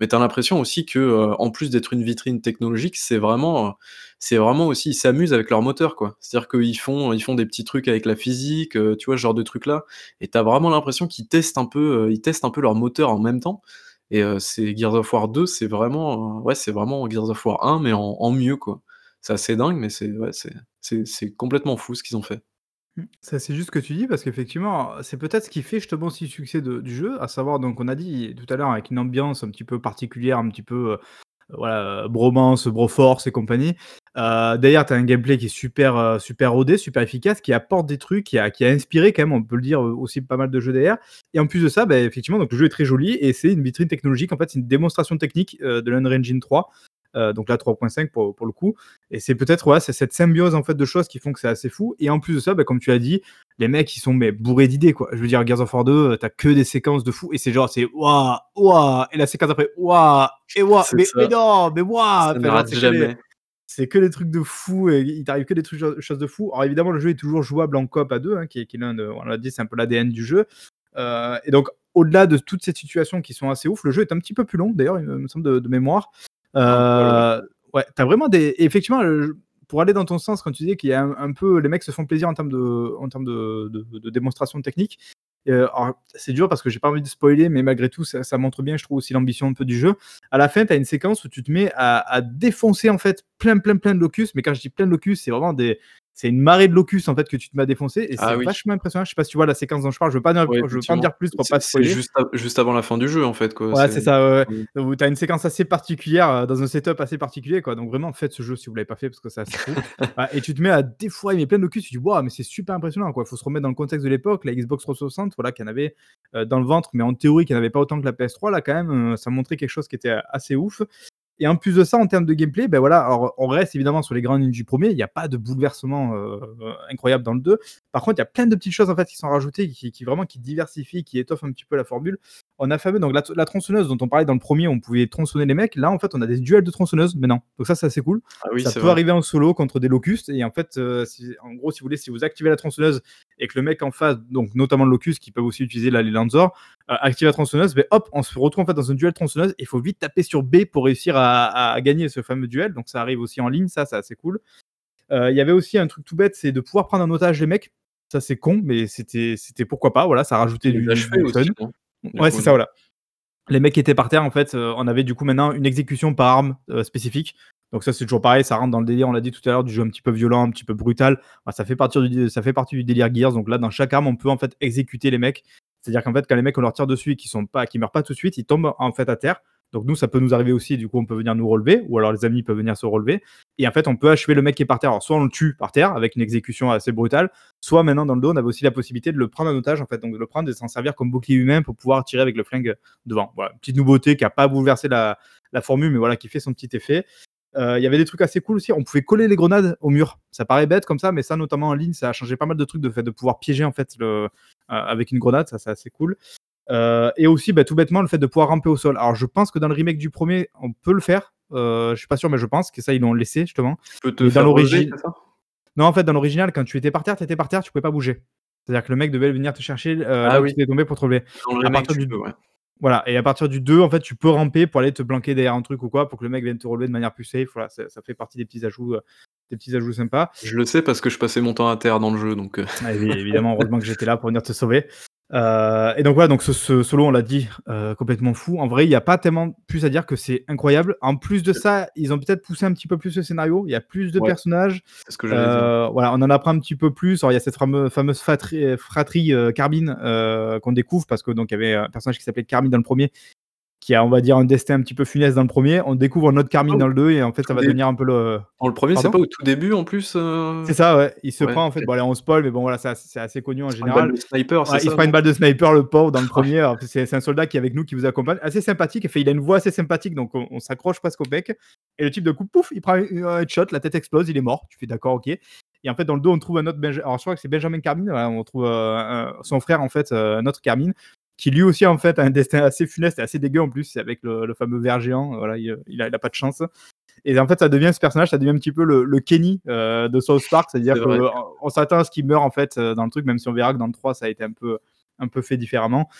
mais tu as l'impression aussi que, en plus d'être une vitrine technologique, c'est vraiment, c'est vraiment aussi, ils s'amusent avec leur moteur, quoi. C'est-à-dire qu'ils font, ils font des petits trucs avec la physique, tu vois, ce genre de trucs-là, et tu as vraiment l'impression qu'ils testent un peu, ils testent un peu leur moteur en même temps. Et c'est Gears of War 2, c'est vraiment, ouais, vraiment Gears of War 1, mais en, mieux, quoi. C'est assez dingue, mais c'est ouais, complètement fou ce qu'ils ont fait. Mmh. Ça, c'est juste ce que tu dis parce qu'effectivement, c'est peut-être ce qui fait justement aussi le succès du jeu, à savoir donc on a dit tout à l'heure avec une ambiance un petit peu particulière, un petit peu, heu, voilà, bromance, broforce et compagnie. Heu, d'ailleurs, tu as un gameplay qui est super, super rodé, super efficace, qui apporte des trucs, qui a qui a inspiré quand même, on peut le dire, aussi pas mal de jeux derrière et en plus de ça, bah, effectivement, donc le jeu est très joli et c'est une vitrine technologique. En fait, c'est une démonstration technique, de l'Unreal Engine 3 euh, donc là 3.5 pour, pour, le coup. Et c'est peut-être ouais, c'est cette symbiose en fait de choses qui font que c'est assez fou. Et en plus de ça, bah, comme tu as dit, les mecs ils sont mais bourrés d'idées quoi. Je veux dire, Gears of War 2, euh, t'as que des séquences de fou et c'est genre c'est waouh waouh et la séquence après waouh et waouh mais, mais, non mais waouh. jamais. C'est que des trucs de fou, et il t'arrive que des trucs choses de fou. Alors évidemment, le jeu est toujours jouable en coop à deux, hein, qui est, est l'un de, on l'a dit, c'est un peu l'ADN du jeu. Euh, et donc, au-delà de toutes ces situations qui sont assez ouf, le jeu est un petit peu plus long, d'ailleurs, il me semble, de mémoire. Euh, ouais, t'as vraiment des. effectivement, pour aller dans ton sens, quand tu disais qu'il y a un, peu. Les mecs se font plaisir en termes de, en termes de, de, démonstration technique. Euh, c'est dur parce que j'ai pas envie de spoiler, mais malgré tout, ça, ça, montre bien, je trouve, aussi l'ambition un peu du jeu. À la fin, tu as une séquence où tu te mets à, à, défoncer en fait plein, plein, plein de locus. Mais quand je dis plein de locus, c'est vraiment des, c'est une marée de locus en fait que tu te m'as défoncé et ah c'est vachement impressionnant. Je sais pas si tu vois la séquence dont je parle, je veux pas, je veux pas en dire plus pour pas spoiler. C'est juste, juste, avant la fin du jeu en fait. Quoi. Ouais, c'est ça. Ouais. tu as une séquence assez particulière euh, dans un setup assez particulier quoi. Donc vraiment, faites ce jeu si vous l'avez pas fait parce que c'est assez fou. et tu te mets à défourailler mais plein de locus, tu dis waouh, mais c'est super impressionnant quoi. Faut se remettre dans le contexte de l'époque, la Xbox 360, voilà, qui en avait euh, dans le ventre, mais en théorie qui n'avait pas autant que la PS3 là quand même, euh, ça montrait quelque chose qui était assez ouf. Et en plus de ça, en termes de gameplay, ben voilà, alors on reste évidemment sur les grandes lignes du premier. Il n'y a pas de bouleversement euh, incroyable dans le 2. Par contre, il y a plein de petites choses en fait qui sont rajoutées, qui, qui vraiment qui diversifient, qui étoffent un petit peu la formule. On a fameux donc la, tronçonneuse dont on parlait dans le premier, on pouvait tronçonner les mecs. Là, en fait, on a des duels de tronçonneuses maintenant. Donc ça, c'est assez cool. Ah oui, ça peut arriver en solo contre des locustes. Et en fait, euh, en gros, si vous voulez, si vous activez la tronçonneuse et que le mec en face, donc notamment le locus, qui peuvent aussi utiliser la, les Lanzor, euh, active la tronçonneuse, ben hop, on se retrouve en fait dans un duel tronçonneuse. Il faut vite taper sur B pour réussir à, gagner ce fameux duel. Donc ça arrive aussi en ligne, ça, c'est assez cool. Euh, il y avait aussi un truc tout bête, c'est de pouvoir prendre en otage les mecs. Ça, c'est con, mais c'était pourquoi pas. Voilà, ça rajoutait du, du fun. Ouais, c'est ça, voilà les mecs qui étaient par terre, en fait, euh, on avait du coup maintenant une exécution par arme euh, spécifique. Donc ça, c'est toujours pareil, ça rentre dans le délire, on l'a dit tout à l'heure, du jeu un petit peu violent, un petit peu brutal. ça, fait partie du, ça fait partie du délire Gears. Donc là, dans chaque arme, on peut en fait exécuter les mecs. C'est-à-dire qu'en fait, quand les mecs, on leur tire dessus et qu'ils sont pas, qui meurent pas tout de suite, ils tombent en fait à terre. Donc nous, ça peut nous arriver aussi, du coup, on peut venir nous relever, ou alors les amis peuvent venir se relever. Et en fait, on peut achever le mec qui est par terre. Alors soit on le tue par terre avec une exécution assez brutale, soit maintenant dans le dos, on avait aussi la possibilité de le prendre en otage, en fait, donc de le prendre et s'en servir comme bouclier humain pour pouvoir tirer avec le flingue devant. Voilà, petite nouveauté qui n'a pas bouleversé la, formule, mais voilà, qui fait son petit effet. Euh, il y avait des trucs assez cool aussi. On pouvait coller les grenades au mur. Ça paraît bête comme ça, mais ça, notamment en ligne, ça a changé pas mal de trucs de fait de pouvoir piéger en fait euh, avec une grenade. Ça, c'est assez cool. Euh, et aussi, bah, tout bêtement, le fait de pouvoir ramper au sol. Alors, je pense que dans le remake du premier, on peut le faire. Euh, je suis pas sûr, mais je pense que ça, ils l'ont laissé justement. Tu peux te. Non, en fait, dans l'original, quand tu étais par terre, tu étais par terre, tu pouvais pas bouger. C'est-à-dire que le mec devait venir te chercher euh, ah, oui. tu tombé pour te relever. à partir du... Voilà, et à partir du 2, en fait, tu peux ramper pour aller te planquer derrière un truc ou quoi, pour que le mec vienne te relever de manière plus safe. Voilà, ça, fait partie des petits ajouts, euh, des petits ajouts sympas. Je le sais parce que je passais mon temps à terre dans le jeu, donc. Ah, évidemment, heureusement que j'étais là pour venir te sauver. Euh, et donc voilà, donc ce, solo, on l'a dit, euh, complètement fou. En vrai, il n'y a pas tellement plus à dire que c'est incroyable. En plus de ça, ils ont peut-être poussé un petit peu plus le scénario. Il y a plus de personnages. Ce que euh, voilà, on en apprend un petit peu plus. Alors, il y a cette fameuse, fameuse fratrie, Carbine qu'on découvre parce que donc il y avait un personnage qui s'appelait Carbine dans le premier qui a, on va dire, un destin un petit peu funeste dans le premier. On découvre un autre Carmine oh. dans le 2 et en fait, ça va devenir un peu le. Dans le premier, c'est pas au tout début en plus euh C'est ça, ouais. Il se prend en fait. Bon, allez, on spoil, mais bon, voilà, c'est assez connu en général. Une sniper, il se prend une balle de sniper, le pauvre, dans le premier. c'est un soldat qui est avec nous, qui vous accompagne. Assez sympathique. Fait, il a une voix assez sympathique, donc on, s'accroche presque au bec. Et le type de coup, pouf, il prend un headshot, la tête explose, il est mort. Tu fais d'accord, ok. Et en fait, dans le dos, on trouve un autre Benjamin. Alors, je crois que c'est Benjamin Carmine. on trouve euh, son frère, en fait, euh, un autre Carmine, qui lui aussi en fait a un destin assez funeste et assez dégueu en plus, avec le, fameux ver géant, voilà, il, il, a, pas de chance. Et en fait, ça devient ce personnage, ça devient un petit peu le, Kenny euh, de South Park, c'est-à-dire qu'on s'attend à ce qu'il meure en fait euh, dans le truc, même si on verra que dans le 3, ça a été un peu, un peu fait différemment.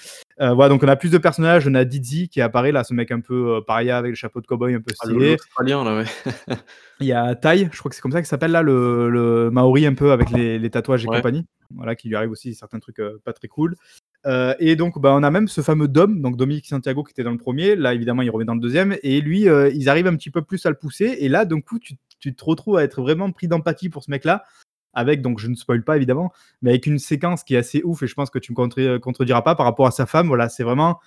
Euh, voilà, donc on a plus de personnages, on a Dizzy qui apparaît là, ce mec un peu paria avec le chapeau de cowboy un peu ah, stylé. là, ouais. il y a Tai, je crois que c'est comme ça qu'il s'appelle là, le, le, Maori un peu avec les, tatouages et compagnie. Voilà, qui lui arrive aussi certains trucs pas très cool. Euh, et donc, bah, on a même ce fameux Dom, donc Dominique Santiago qui était dans le premier. Là, évidemment, il revient dans le deuxième. Et lui, euh, ils arrivent un petit peu plus à le pousser. Et là, d'un coup, tu, te retrouves à être vraiment pris d'empathie pour ce mec-là. Avec, donc je ne spoil pas évidemment, mais avec une séquence qui est assez ouf. Et je pense que tu me contrediras pas par rapport à sa femme. Voilà, c'est vraiment.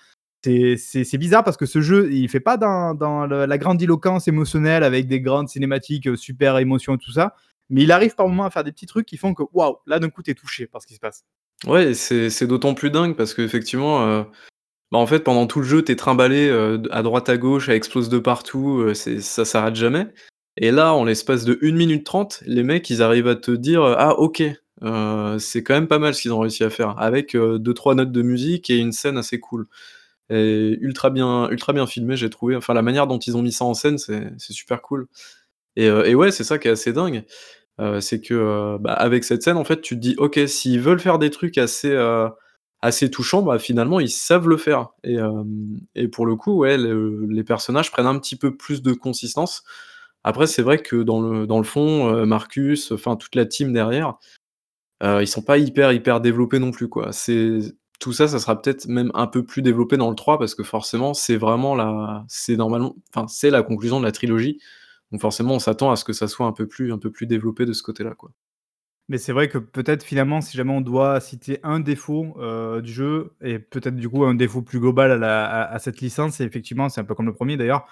C'est bizarre parce que ce jeu, il fait pas dans, dans la grandiloquence émotionnelle avec des grandes cinématiques, euh, super émotions et tout ça. Mais il arrive par moments à faire des petits trucs qui font que waouh, là d'un coup, tu es touché par ce qui se passe. Ouais, c'est d'autant plus dingue parce qu'effectivement, euh, bah, en fait, pendant tout le jeu, t'es trimballé, euh, à droite à gauche, ça explose de partout, euh, c'est ça s'arrête jamais. Et là, en l'espace de 1 minute 30, les mecs, ils arrivent à te dire, «Ah OK, c'est quand même pas mal ce qu'ils ont réussi à faire» avec, 2-3 notes de musique et une scène assez cool et ultra bien ultra bien filmé, j'ai trouvé. Enfin, la manière dont ils ont mis ça en scène, c'est super cool. Et et ouais, c'est ça qui est assez dingue euh, c'est que, euh, bah, avec cette scène, en fait, tu te dis: «OK, s'ils veulent faire des trucs assez, euh, assez touchants, bah, finalement, ils savent le faire» et et pour le coup, ouais, les personnages prennent un petit peu plus de consistance. Après, c'est vrai que dans le dans le fond, Marcus, enfin toute la team derrière, ils sont pas hyper, hyper développés non plus, quoi. C'est tout ça, ça sera peut-être même un peu plus développé dans le 3 parce que forcément, c'est vraiment la c'est normalement enfin, c'est la conclusion de la trilogie. Donc forcément, on s'attend à ce que ça soit un peu plus un peu plus développé de ce côté-là. Mais c'est vrai que peut-être finalement, si jamais on doit citer un défaut, euh, du jeu et peut-être du coup un défaut plus global à cette licence, effectivement, c'est un peu comme le premier d'ailleurs,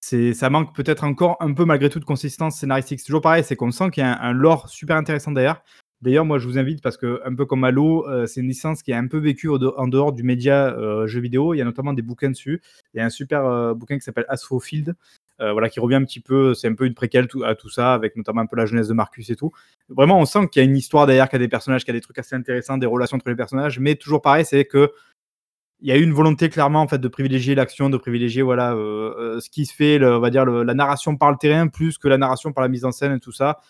c'est ça manque peut-être encore un peu malgré tout de consistance scénaristique. C'est toujours pareil, c'est qu'on sent qu'il y a un lore super intéressant derrière. D'ailleurs, moi, je vous invite parce que un peu comme Halo, euh, c'est une licence qui est un peu vécue en dehors du média, euh, jeu vidéo. Il y a notamment des bouquins dessus. Il y a un super, bouquin qui s'appelle Astrofield voilà, qui revient un petit peu, c'est un peu une préquelle à tout ça, avec notamment un peu la jeunesse de Marcus et tout. Vraiment, on sent qu'il y a une histoire derrière, qu'il y a des personnages, qu'il y a des trucs assez intéressants, des relations entre les personnages, mais toujours pareil, c'est que il y a eu une volonté clairement en fait de privilégier l'action, de privilégier voilà ce qui se fait, on va dire la narration par le terrain plus que la narration par la mise en scène et tout ça.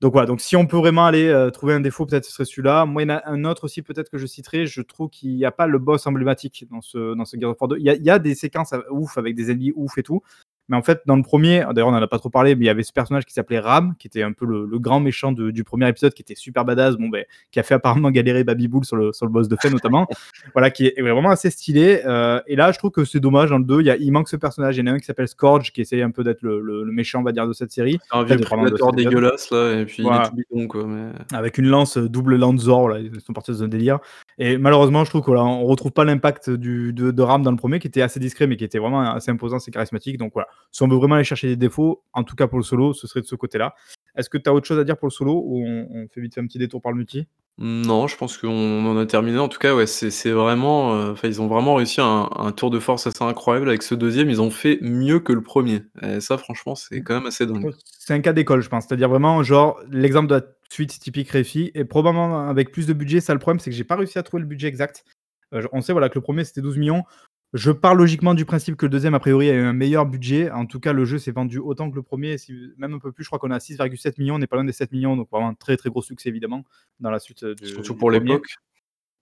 Donc voilà, donc si on peut vraiment aller euh, trouver un défaut, peut-être ce serait celui-là. Moi, il y en a un autre aussi, peut-être que je citerai. Je trouve qu'il n'y a pas le boss emblématique dans ce, dans ce Gears of War 2. Il y, a, il y a des séquences euh, ouf avec des ennemis ouf et tout, mais en fait, dans le premier, d'ailleurs, on n'en a pas trop parlé, mais il y avait ce personnage qui s'appelait Ram, qui était un peu le, grand méchant du premier épisode, qui était super badass, bon, ben, qui a fait apparemment galérer Baby Bull sur le, sur le boss de fait, notamment. voilà, qui est vraiment assez stylé. Euh, et là, je trouve que c'est dommage, dans le 2, il, manque ce personnage. Il y en a un qui s'appelle Scourge, qui essaye un peu d'être le, méchant, on va dire, de cette série. Un vieux prédateur dégueulasse, là, et puis il est tout bidon, quoi. Avec une lance, double lance Zor, là, ils sont partis dans un délire. Et malheureusement, je trouve qu'on ne retrouve pas l'impact de, de Ram dans le premier, qui était assez discret, mais qui était vraiment assez imposant, assez charismatique. Donc voilà, si on veut vraiment aller chercher des défauts, en tout cas pour le solo, ce serait de ce côté-là. Est-ce que tu as autre chose à dire pour le solo ou on, fait vite fait un petit détour par le multi? Non, je pense qu'on en a terminé. En tout cas, ouais, c'est vraiment, euh, ils ont vraiment réussi un, tour de force assez incroyable avec ce deuxième. Ils ont fait mieux que le premier. Et ça, franchement, c'est quand même assez dingue. C'est un cas d'école, je pense. C'est-à-dire vraiment, genre, l'exemple de la suite typique Refi, et probablement avec plus de budget. Ça, le problème, c'est que j'ai pas réussi à trouver le budget exact. Euh, on sait voilà, que le premier, c'était 12 millions. Je pars logiquement du principe que le deuxième, a priori, a eu un meilleur budget. En tout cas, le jeu s'est vendu autant que le premier, même un peu plus. Je crois qu'on a 6,7 millions, on n'est pas loin des 7 millions, donc vraiment un très très gros succès évidemment dans la suite. Du, Surtout pour l'époque.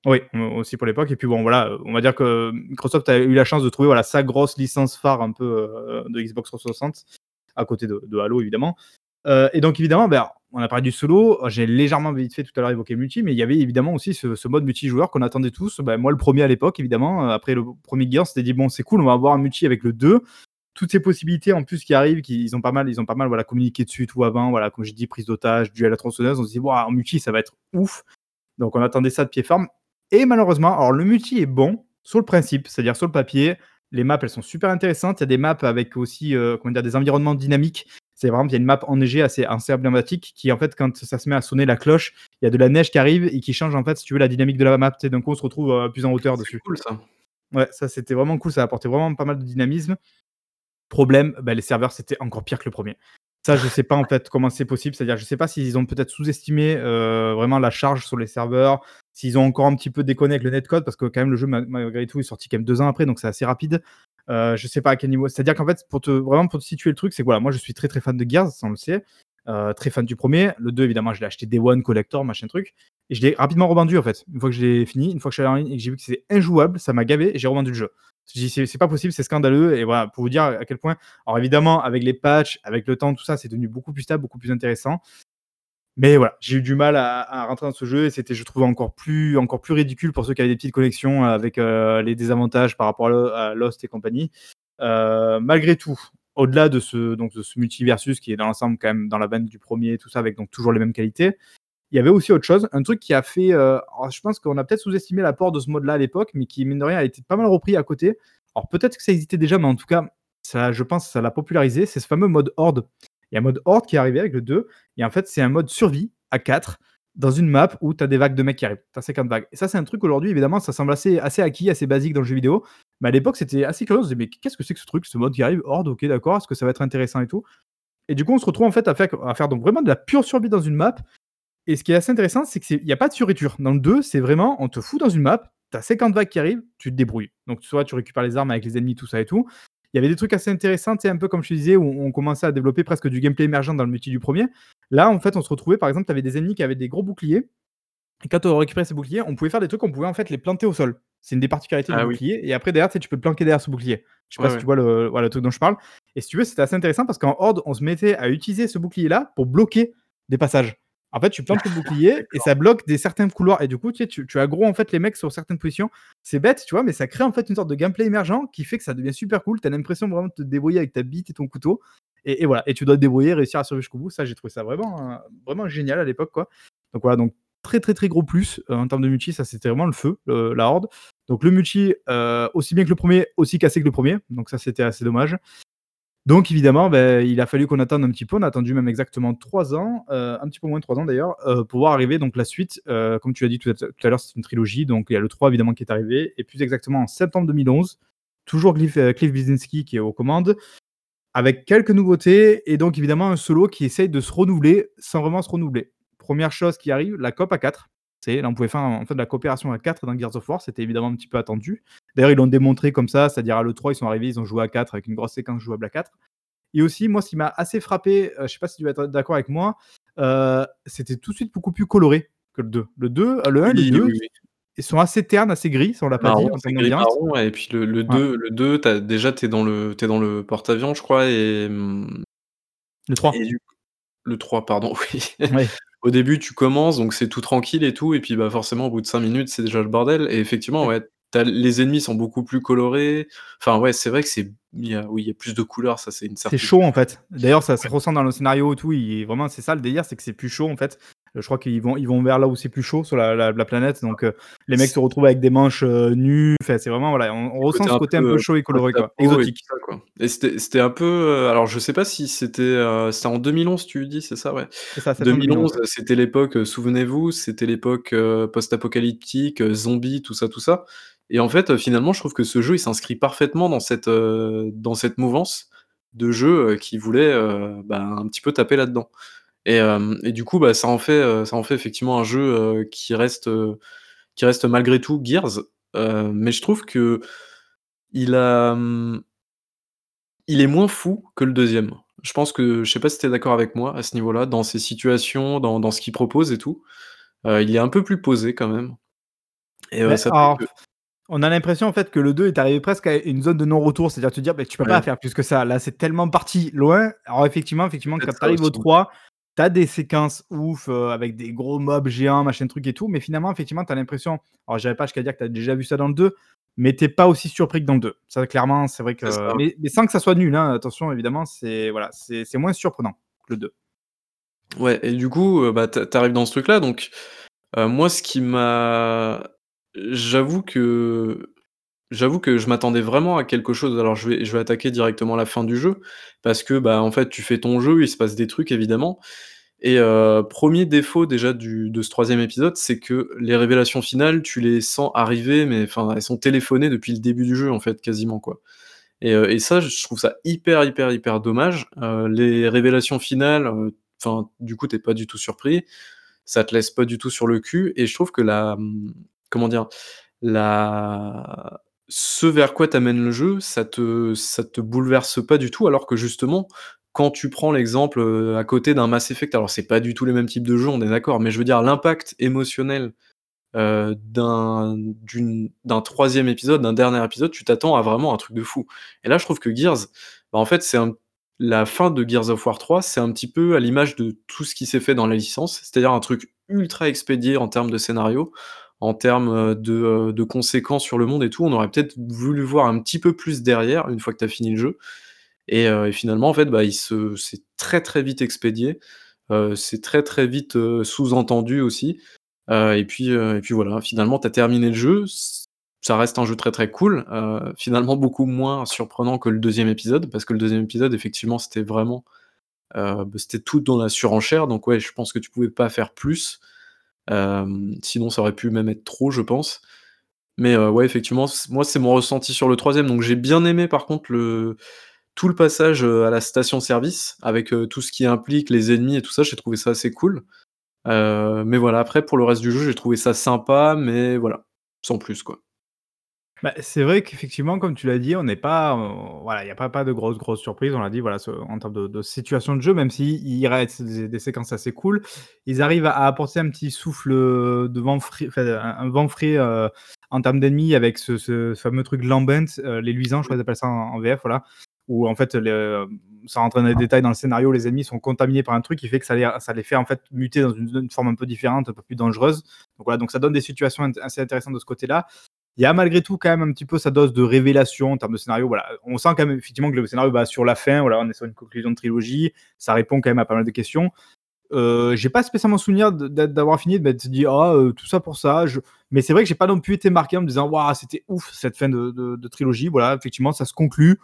Oui, aussi pour l'époque. Et puis bon, voilà, on va dire que Microsoft a eu la chance de trouver voilà, sa grosse licence phare un peu euh, de Xbox 360, à côté de Halo évidemment. Euh, et donc évidemment, ben, on a parlé du solo, j'ai légèrement vite fait tout à l'heure évoqué multi, mais il y avait évidemment aussi ce, mode multijoueur qu'on attendait tous. Ben, moi, le premier à l'époque, évidemment, euh, après le premier Gear, c'était dit bon, c'est cool, on va avoir un multi avec le 2. Toutes ces possibilités en plus qui arrivent, ils ont pas mal, ils ont pas mal voilà, communiqué dessus tout avant, voilà, comme j'ai dit, prise d'otage, duel à tronçonneuse, on se dit, bon, en multi, ça va être ouf. Donc on attendait ça de pied ferme. Et malheureusement, alors le multi est bon sur le principe, c'est-à-dire sur le papier, les maps, elles sont super intéressantes. Il y a des maps avec aussi euh, comment des environnements dynamiques c'est vraiment, il y a une map enneigée assez, assez emblématique qui, en fait, quand ça se met à sonner la cloche, il y a de la neige qui arrive et qui change, en fait, si tu veux, la dynamique de la map. D'un coup, on se retrouve euh, plus en hauteur dessus. C'est cool, ça. Ouais, ça, c'était vraiment cool. Ça a apporté vraiment pas mal de dynamisme. Problème, bah, les serveurs, c'était encore pire que le premier. Ça, je sais pas en fait comment c'est possible. C'est-à-dire, je sais pas s'ils ont peut-être sous-estimé euh, vraiment la charge sur les serveurs, s'ils ont encore un petit peu déconné avec le netcode, parce que quand même le jeu malgré tout est sorti quand même deux ans après, donc c'est assez rapide. Euh, je sais pas à quel niveau. C'est-à-dire qu'en fait, pour te, vraiment pour te situer le truc, c'est que voilà, moi je suis très très fan de Gears, ça on le sait. Euh, très fan du premier. Le 2, évidemment, je l'ai acheté Day One, Collector, machin truc. Et je l'ai rapidement revendu en fait. Une fois que j'ai fini, une fois que je suis en ligne que j'ai vu que c'était injouable, ça m'a gavé et j'ai revendu le jeu. Je dis, c'est pas possible, c'est scandaleux. Et voilà, pour vous dire à quel point. Alors évidemment, avec les patchs, avec le temps, tout ça, c'est devenu beaucoup plus stable, beaucoup plus intéressant. Mais voilà, j'ai eu du mal à, rentrer dans ce jeu et c'était, je trouve, encore plus, encore plus ridicule pour ceux qui avaient des petites collections avec euh, les désavantages par rapport à, Lost et compagnie. Euh, malgré tout, au-delà de ce, donc, de ce multiversus qui est dans l'ensemble quand même dans la bande du premier, tout ça, avec donc toujours les mêmes qualités, il y avait aussi autre chose, un truc qui a fait. Euh, je pense qu'on a peut-être sous-estimé l'apport de ce mode-là à l'époque, mais qui, mine de rien, a été pas mal repris à côté. Alors peut-être que ça existait déjà, mais en tout cas, ça, je pense ça l'a popularisé. C'est ce fameux mode Horde il y a un mode Horde qui est arrivé avec le 2. Et en fait, c'est un mode survie à 4 dans une map où tu as des vagues de mecs qui arrivent. Tu as 50 vagues. Et ça, c'est un truc aujourd'hui, évidemment, ça semble assez, acquis, assez basique dans le jeu vidéo. Mais à l'époque, c'était assez curieux. On se disait, mais qu'est-ce que c'est que ce truc, ce mode qui arrive? Horde, ok, d'accord, est-ce que ça va être intéressant et tout? Et du coup, on se retrouve en fait à faire, à vraiment de la pure survie dans une map. Et ce qui est assez intéressant, c'est qu'il n'y a pas de surriture. Dans le 2, c'est vraiment, on te fout dans une map, tu as 50 vagues qui arrivent, tu te débrouilles. Donc, soit tu récupères les armes avec les ennemis, tout ça et tout il y avait des trucs assez intéressants, c'est un peu comme je te disais, où on commençait à développer presque du gameplay émergent dans le multi du premier. Là, en fait, on se retrouvait, par exemple, tu avais des ennemis qui avaient des gros boucliers. Et quand on récupérait ces boucliers, on pouvait faire des trucs, on pouvait en fait les planter au sol. C'est une des particularités du ah bouclier. Et après, derrière, tu peux te planquer derrière ce bouclier. Je sais pas si tu vois le, le truc dont je parle. Et si tu veux, c'était assez intéressant parce qu'en Horde, on se mettait à utiliser ce bouclier-là pour bloquer des passages. En fait, tu plantes le bouclier et ça bloque des certains couloirs. Et du coup, tu, sais, tu, tu gros en fait les mecs sur certaines positions. C'est bête, tu vois, mais ça crée en fait une sorte de gameplay émergent qui fait que ça devient super cool. Tu as l'impression vraiment de te débrouiller avec ta bite et ton couteau. Et, voilà, et tu dois te débrouiller, réussir à survivre jusqu'au bout. Ça, j'ai trouvé ça vraiment, euh, vraiment génial à l'époque, quoi. Donc voilà, donc très très très gros plus euh, en termes de multi. Ça, c'était vraiment le feu, la horde. Donc le multi, euh, aussi bien que le premier, aussi cassé que le premier. Donc ça, c'était assez dommage. Donc évidemment, ben, il a fallu qu'on attende un petit peu. On a attendu même exactement trois ans, euh, un petit peu moins de trois ans d'ailleurs, euh, pour voir arriver donc la suite. Euh, comme tu l'as dit tout à, l'heure, c'est une trilogie. Donc il y a le 3 évidemment qui est arrivé. Et plus exactement en septembre 2011, toujours Cliff, Cliff Bizinski qui est aux commandes. avec quelques nouveautés et donc évidemment un solo qui essaye de se renouveler sans vraiment se renouveler. Première chose qui arrive, la COP à 4. C'est là, on pouvait faire en fait de la coopération à 4 dans Gears of War, c'était évidemment un petit peu attendu. D'ailleurs, ils l'ont démontré comme ça, c'est-à-dire à l'E3, ils sont arrivés, ils ont joué à 4 avec une grosse séquence jouable à 4. Et aussi, moi, ce qui m'a assez frappé, euh, je sais pas si tu vas être d'accord avec moi, euh, c'était tout de suite beaucoup plus coloré que le 2. Le 2, le 1 le 2, ils sont assez ternes, assez gris, ça on l'a pas dit en gris marron, et puis le, le 2, le 2 as, déjà, tu es dans le, es dans le porte-avions, je crois, et. Le 3. Et du... Le 3, pardon, oui. Au début, tu commences, donc c'est tout tranquille et tout, et puis bah, forcément, au bout de 5 minutes, c'est déjà le bordel. Et effectivement, ouais, les ennemis sont beaucoup plus colorés. Enfin, ouais, c'est vrai que c'est. Il y a, oui, il y a plus de couleurs, ça c'est une certaine. C'est chaud en fait. D'ailleurs, ça se ressent dans le scénario et tout. Il, vraiment, c'est ça le délire, c'est que c'est plus chaud en fait. Je crois qu'ils vont, ils vont vers là où c'est plus chaud sur la, planète. Donc euh, les mecs se retrouvent avec des manches euh, nues. Enfin, c'est vraiment voilà, on, ressent ce côté un peu, chaud et coloré, quoi. exotique. Et, c'était un peu. Euh, alors je sais pas si c'était c'était en 2011, tu dis, c'est ça, ouais. Ça, 2011, c'était l'époque. Souvenez-vous, c'était l'époque post-apocalyptique, zombie, tout ça, tout ça. Et en fait, finalement, je trouve que ce jeu, il s'inscrit parfaitement dans cette, dans cette mouvance de jeu qui voulait bah, un petit peu taper là-dedans. Et, et, du coup, bah, ça, en fait, ça en fait effectivement un jeu qui, reste, qui reste malgré tout Gears. mais je trouve que il, a, il est moins fou que le deuxième. Je pense que, je sais pas si tu es d'accord avec moi à ce niveau-là, dans ces situations, dans, dans ce qu'il propose et tout. il est un peu plus posé quand même. Et ça on a l'impression en fait que le 2 est arrivé presque à une zone de non-retour, c'est-à-dire te dire bah, tu peux pas faire plus que ça. Là, c'est tellement parti loin. Alors effectivement, effectivement, quand tu arrives au 3, tu as des séquences ouf euh, avec des gros mobs géants, machin truc et tout, mais finalement, effectivement, tu as l'impression. Alors, j'avais pas jusqu'à dire que tu as déjà vu ça dans le 2, mais t'es pas aussi surpris que dans le 2. Ça, clairement, c'est vrai que. Mais, sans que ça soit nul, hein, attention, évidemment, c'est voilà, c'est moins surprenant que le 2. Ouais, et du coup, euh, bah, t'arrives dans ce truc-là, donc euh, moi, ce qui m'a J'avoue que j'avoue que je m'attendais vraiment à quelque chose. Alors je vais je vais attaquer directement la fin du jeu parce que, bah, en fait, tu fais ton jeu, il se passe des trucs évidemment et heu, 1 défaut déjà de ce troisième épisode, c'est que les révélations finales, tu les sens arriver, mais enfin, elles sont téléphonées depuis le début du jeu, en fait, quasiment, quoi et heu et ça, je trouve ça hyper, hyper, hyper dommage. Heu, les révélations finales, enfin, du coup, t'es pas du tout surpris. Ça te laisse pas du tout sur le cul et je trouve que la, mmh comment dire? La ce vers quoi t'amène le jeu, ça te te bouleverse pas du tout, alors que justement, quand tu prends l'exemple, à côté d'un Mass Effect, alors c'est pas du tout les mêmes types de jeux, on est d'accord, mais je veux dire l'impact émotionnel, heu, d'un 3 épisode, d'un dernier épisode, tu t'attends à vraiment un truc de fou. Et là, je trouve que Gears, bah, en fait, c'est la fin de Gears of War 3, c'est un petit peu à l'image de tout ce qui s'est fait dans la licence, c'est-à-dire un truc ultra expédié en termes de scénario, en termes de, de, conséquences sur le monde et tout. On aurait peut-être voulu voir un petit peu plus derrière, une fois que tu as fini le jeu. Et, et, finalement, en fait, bah, c'est très très vite expédié. Euh, c'est très très vite sous-entendu aussi. Euh, et, puis, et puis voilà, finalement, tu as terminé le jeu. Ça reste un jeu très très cool. finalement, beaucoup moins surprenant que le deuxième épisode, parce que le deuxième épisode, effectivement, c'était vraiment. Bah, c'était tout dans la surenchère. Donc, ouais, je pense que tu pouvais pas faire plus sinon, ça aurait pu même être trop, je pense. Mais ouais, effectivement, moi, c'est mon ressenti sur le troisième. Donc j'ai bien aimé, par contre, le tout le passage, à la station-service avec, tout ce qui implique les ennemis et tout ça, j'ai trouvé ça assez cool. mais voilà, après pour le reste du jeu, j'ai trouvé ça sympa, mais voilà, sans plus, quoi. Bah, c'est vrai qu'effectivement, comme tu l'as dit, on n'est pas, voilà, il n'y a pas de grosses, surprises. On l'a dit, voilà, en termes de de situation de jeu, même s'il reste des des séquences assez cool, ils arrivent à apporter un petit souffle, de vent frais un vent frais, en termes d'ennemis avec ce fameux truc lambent, les luisants, je crois qu'ils appellent ça en VF, voilà. Où en fait, sans rentrer dans les détails dans le scénario, les ennemis sont contaminés par un truc qui fait que ça les fait en fait muter dans une une forme un peu différente, un peu plus dangereuse. Donc voilà, donc ça donne des situations assez intéressantes de ce côté-là. Il y a malgré tout quand même un petit peu sa dose de révélation en termes de scénario. Voilà, on sent quand même effectivement que le scénario va sur la fin. Voilà, on est sur une conclusion de trilogie. Ça répond quand même à pas mal de questions. Euh, j'ai pas spécialement souvenir d'avoir fini de m'être dit ah euh, tout ça pour ça. Mais c'est vrai que j'ai pas non plus été marqué en me disant waouh c'était ouf cette fin de, trilogie. Voilà, effectivement ça se conclut.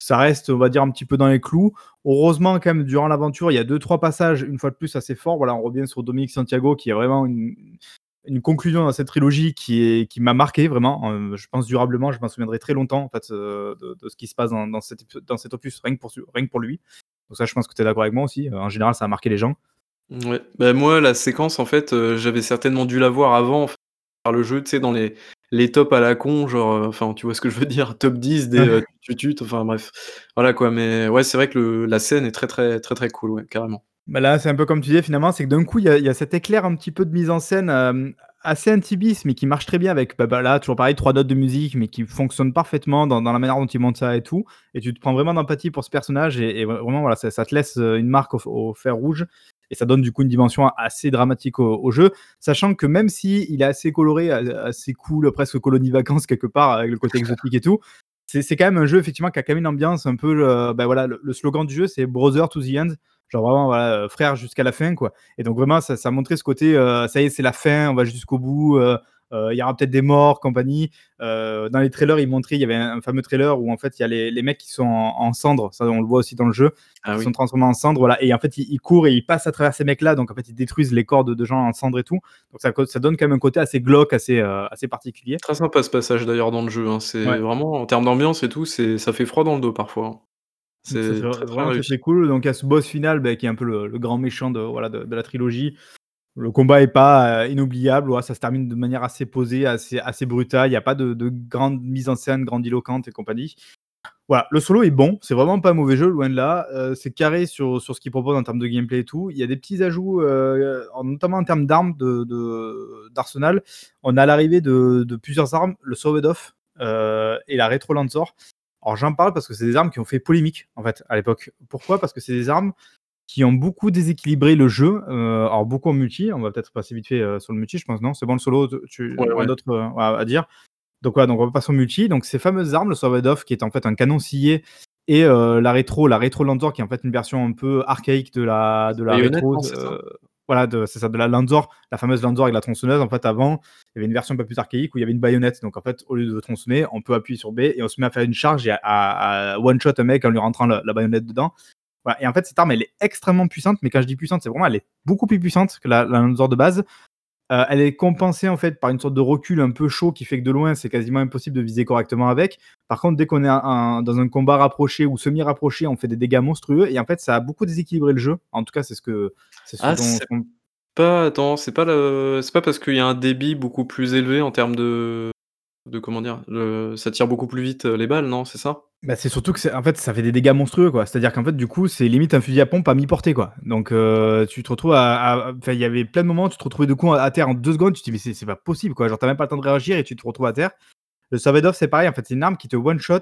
Ça reste, on va dire, un petit peu dans les clous. Heureusement, quand même, durant l'aventure, il y a deux, trois passages, une fois de plus, assez forts. Voilà, on revient sur Dominique Santiago, qui est vraiment une, une conclusion dans cette trilogie qui, est, qui m'a marqué vraiment. Euh, je pense durablement, je m'en souviendrai très longtemps en fait, euh, de, ce qui se passe dans, dans, cet, dans cet opus, rien que, pour, rien que pour lui. Donc ça, je pense que tu es d'accord avec moi aussi. en général, ça a marqué les gens. Ouais, bah, moi, la séquence, en fait, j'avais certainement dû la voir avant, en par le jeu, tu sais, dans les, les tops à la con, genre, enfin, tu vois ce que je veux dire, top 10 des tutut, enfin bref, voilà quoi. Mais ouais, c'est vrai que le, la scène est très, très, très, très cool, ouais, carrément. Bah là, c'est un peu comme tu disais, finalement, c'est que d'un coup, il y, a cet éclair un petit peu de mise en scène euh, assez intibis, mais qui marche très bien avec, bah, bah, là, toujours pareil, trois notes de musique, mais qui fonctionne parfaitement dans, la manière dont il monte ça et tout. Et tu te prends vraiment d'empathie pour ce personnage, et, vraiment, voilà, ça, te laisse euh, une marque au, fer rouge, et ça donne du coup une dimension assez dramatique au, jeu, sachant que même si il est assez coloré, assez cool, presque colonie vacances quelque part, avec le côté exotique et tout, c'est quand même un jeu effectivement qui a quand même une ambiance un peu, euh, bah, voilà, le slogan du jeu c'est Brother to the End genre vraiment voilà, euh, frère jusqu'à la fin quoi. Et donc vraiment ça, ça montrait ce côté, euh, ça y est c'est la fin, on va jusqu'au bout. Euh, il y aura peut-être des morts, compagnie. dans les trailers, ils montraient, il y avait un, fameux trailer où en fait il y a les, les mecs qui sont en, cendres, ça on le voit aussi dans le jeu, ah ils sont transformés en cendres, voilà. Et en fait ils, courent et ils passent à travers ces mecs-là, donc en fait ils détruisent les corps de, gens en cendres et tout. Donc ça, ça, donne quand même un côté assez glauque, assez, assez particulier. Très sympa ce passage d'ailleurs dans le jeu. Hein. C'est vraiment en termes d'ambiance et tout, c'est ça fait froid dans le dos parfois. C'est vraiment très, cool. Donc, il y a ce boss final bah, qui est un peu le, grand méchant de, voilà, de, la trilogie. Le combat est pas euh, inoubliable. ça se termine de manière assez posée, assez, assez brutale. Il n'y a pas de, grande mise en scène, grandiloquente et compagnie. Voilà, le solo est bon. C'est vraiment pas un mauvais jeu, loin de là. Euh, c'est carré sur, sur ce qu'il propose en termes de gameplay et tout. Il y a des petits ajouts, euh, notamment en termes d'armes, d'arsenal. De, On a l'arrivée de, plusieurs armes, le Sword Off et la Retro Lancer. Alors j'en parle parce que c'est des armes qui ont fait polémique en fait à l'époque. Pourquoi? Parce que c'est des armes qui ont beaucoup déséquilibré le jeu. Euh, alors beaucoup en multi, on va peut-être passer vite fait euh, sur le multi, je pense non, c'est bon le solo, tu as d'autres euh, à dire. Donc voilà, donc on va passer au multi. Donc ces fameuses armes, le Sword Off qui est en fait un canon scié et la rétro, la rétro Lanzor qui est en fait une version un peu archaïque de la de la rétro voilà, c'est ça, de la Lanzor, la fameuse Lanzor avec la tronçonneuse. En fait, avant, il y avait une version un peu plus archaïque où il y avait une baïonnette. Donc, en fait, au lieu de tronçonner, on peut appuyer sur B et on se met à faire une charge et à, one-shot un mec en lui rentrant la, baïonnette dedans. Et en fait, cette arme, elle est extrêmement puissante, mais quand je dis puissante, c'est vraiment, elle est beaucoup plus puissante que la, la de base. Euh, elle est compensée en fait par une sorte de recul un peu chaud qui fait que de loin c'est quasiment impossible de viser correctement avec. Par contre, dès qu'on est dans un combat rapproché ou semi-rapproché, on fait des dégâts monstrueux et en fait ça a beaucoup déséquilibré le jeu. En tout cas, c'est ce que c'est ah, pas attends, c'est pas le c'est pas parce qu'il y a un débit beaucoup plus élevé en termes de de comment dire, ça tire beaucoup plus vite euh, les balles, non, c'est ça? Bah, c'est surtout que en fait, ça fait des dégâts monstrueux, quoi. C'est-à-dire qu'en fait, du coup, c'est limite un fusil à pompe à mi-portée, quoi. Donc, euh, tu te retrouves à, il y avait plein de moments tu te retrouvais de coup à terre en deux secondes, tu te dis mais c'est pas possible, quoi. Genre, t'as même pas le temps de réagir et tu te retrouves à terre. Le Savadov, c'est pareil, en fait, c'est une arme qui te one shot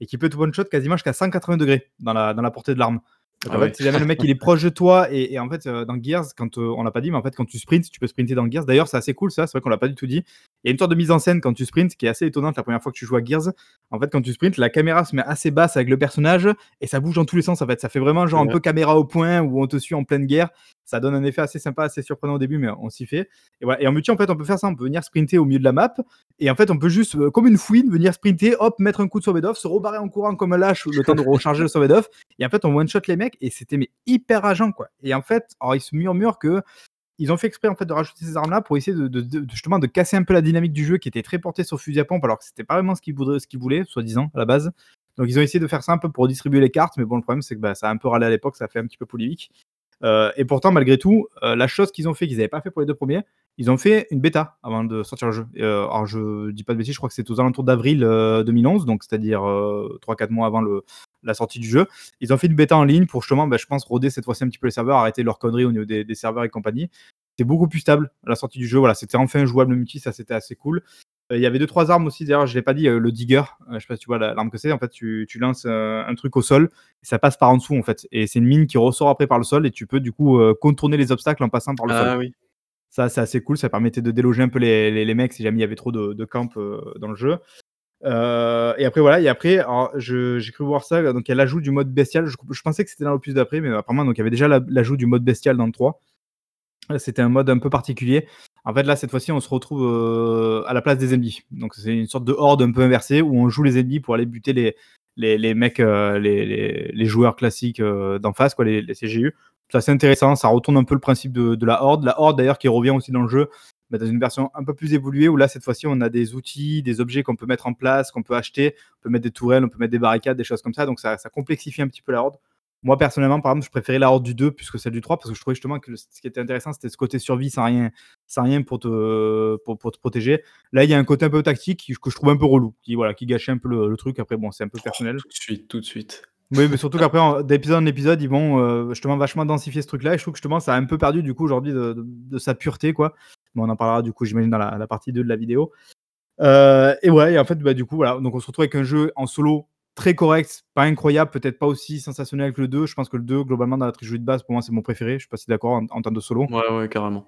et qui peut te one shot quasiment jusqu'à 180 degrés dans la, dans la portée de l'arme. Ah en fait, si jamais le mec il est proche de toi et, en fait euh, dans Gears, quand euh, on l'a pas dit, mais en fait quand tu sprints, tu peux sprinter dans Gears. D'ailleurs, c'est assez cool ça, c'est vrai qu'on l'a pas du tout dit. Il y a une sorte de mise en scène quand tu sprints qui est assez étonnante la première fois que tu joues à Gears. En fait, quand tu sprints, la caméra se met assez basse avec le personnage et ça bouge dans tous les sens. En fait, ça fait vraiment genre un peu caméra au point où on te suit en pleine guerre. Ça donne un effet assez sympa, assez surprenant au début, mais on s'y fait. Et, voilà. et en multi, en fait, on peut faire ça. On peut venir sprinter au milieu de la map. Et en fait, on peut juste, euh, comme une fouine, venir sprinter, hop, mettre un coup de sauvet se rebarrer en courant comme un lâche, le temps de recharger le sauvet Et en fait, on one-shot les mecs. Et c'était mais hyper agent, quoi. Et en fait, alors, ils se murmurent que ils ont fait exprès en fait de rajouter ces armes-là pour essayer de, justement de casser un peu la dynamique du jeu qui était très portée sur fusil à pompe alors que c'était pas vraiment ce qu'ils voulaient, ce voulaient, soi-disant à la base. Donc ils ont essayé de faire ça un peu pour distribuer les cartes, mais bon le problème c'est que bah, ça a un peu râlé à l'époque, ça a fait un petit peu polémique. Euh, et pourtant, malgré tout, euh, la chose qu'ils ont fait, qu'ils n'avaient pas fait pour les deux premiers, ils ont fait une bêta avant de sortir le jeu. Euh, alors, je dis pas de bêtises, je crois que c'est aux alentours d'avril 2011, donc c'est-à-dire 3-4 mois avant le, la sortie du jeu. Ils ont fait une bêta en ligne pour justement, bah, je pense, roder cette fois-ci un petit peu les serveurs, arrêter leur conneries au niveau des, des serveurs et compagnie. C'était beaucoup plus stable à la sortie du jeu. Voilà, c'était enfin jouable multi, ça c'était assez cool. Euh, il y avait deux trois armes aussi. D'ailleurs, je l'ai pas dit, euh, le digger. Euh, je sais pas si tu vois l'arme que c'est. En fait, tu, tu lances un truc au sol et ça passe par en dessous en fait. Et c'est une mine qui ressort après par le sol et tu peux du coup contourner les obstacles en passant par le ah, sol. Oui. Ça, c'est assez cool. Ça permettait de déloger un peu les, les, mecs si jamais il y avait trop de, de camp dans le jeu. et après voilà, et après, j'ai cru voir ça. Donc il y a l'ajout du mode bestial. Je, pensais que c'était dans l'opus d'après, mais apparemment donc il y avait déjà l'ajout du mode bestial dans le 3. C'était un mode un peu particulier. En fait, là, cette fois-ci, on se retrouve euh, à la place des ennemis. Donc, c'est une sorte de horde un peu inversée où on joue les ennemis pour aller buter les, les, mecs, euh, les, les, joueurs classiques euh, d'en face, quoi, les CGU. C'est assez intéressant. Ça retourne un peu le principe de, la horde. La horde, d'ailleurs, qui revient aussi dans le jeu, mais dans une version un peu plus évoluée où là, cette fois-ci, on a des outils, des objets qu'on peut mettre en place, qu'on peut acheter. On peut mettre des tourelles, on peut mettre des barricades, des choses comme ça. Donc ça, complexifie un petit peu la horde. Moi, personnellement, par exemple, je préférais la horde du 2 plus que celle du 3 parce que je trouvais justement que ce qui était intéressant, c'était ce côté survie sans rien, sans rien pour, te, pour, te protéger. Là, il y a un côté un peu tactique que je trouve un peu relou, qui, voilà, qui gâchait un peu le, truc. Après, bon, c'est un peu personnel. tout de suite, tout de suite. Oui, mais surtout qu'après, d'épisode en épisode, ils vont euh, justement vachement densifier ce truc-là. Et je trouve que justement, ça a un peu perdu du coup aujourd'hui de, sa pureté, quoi. on en parlera du coup, j'imagine, dans la, partie 2 de la vidéo. Euh, et ouais, et en fait, bah, du coup, voilà. Donc on se retrouve avec un jeu en solo très correct, pas incroyable, peut-être pas aussi sensationnel que le 2. Je pense que le 2, globalement, dans la trilogie de base, pour moi, c'est mon préféré. Je suis pas si d'accord en, termes de solo. Ouais, ouais, carrément.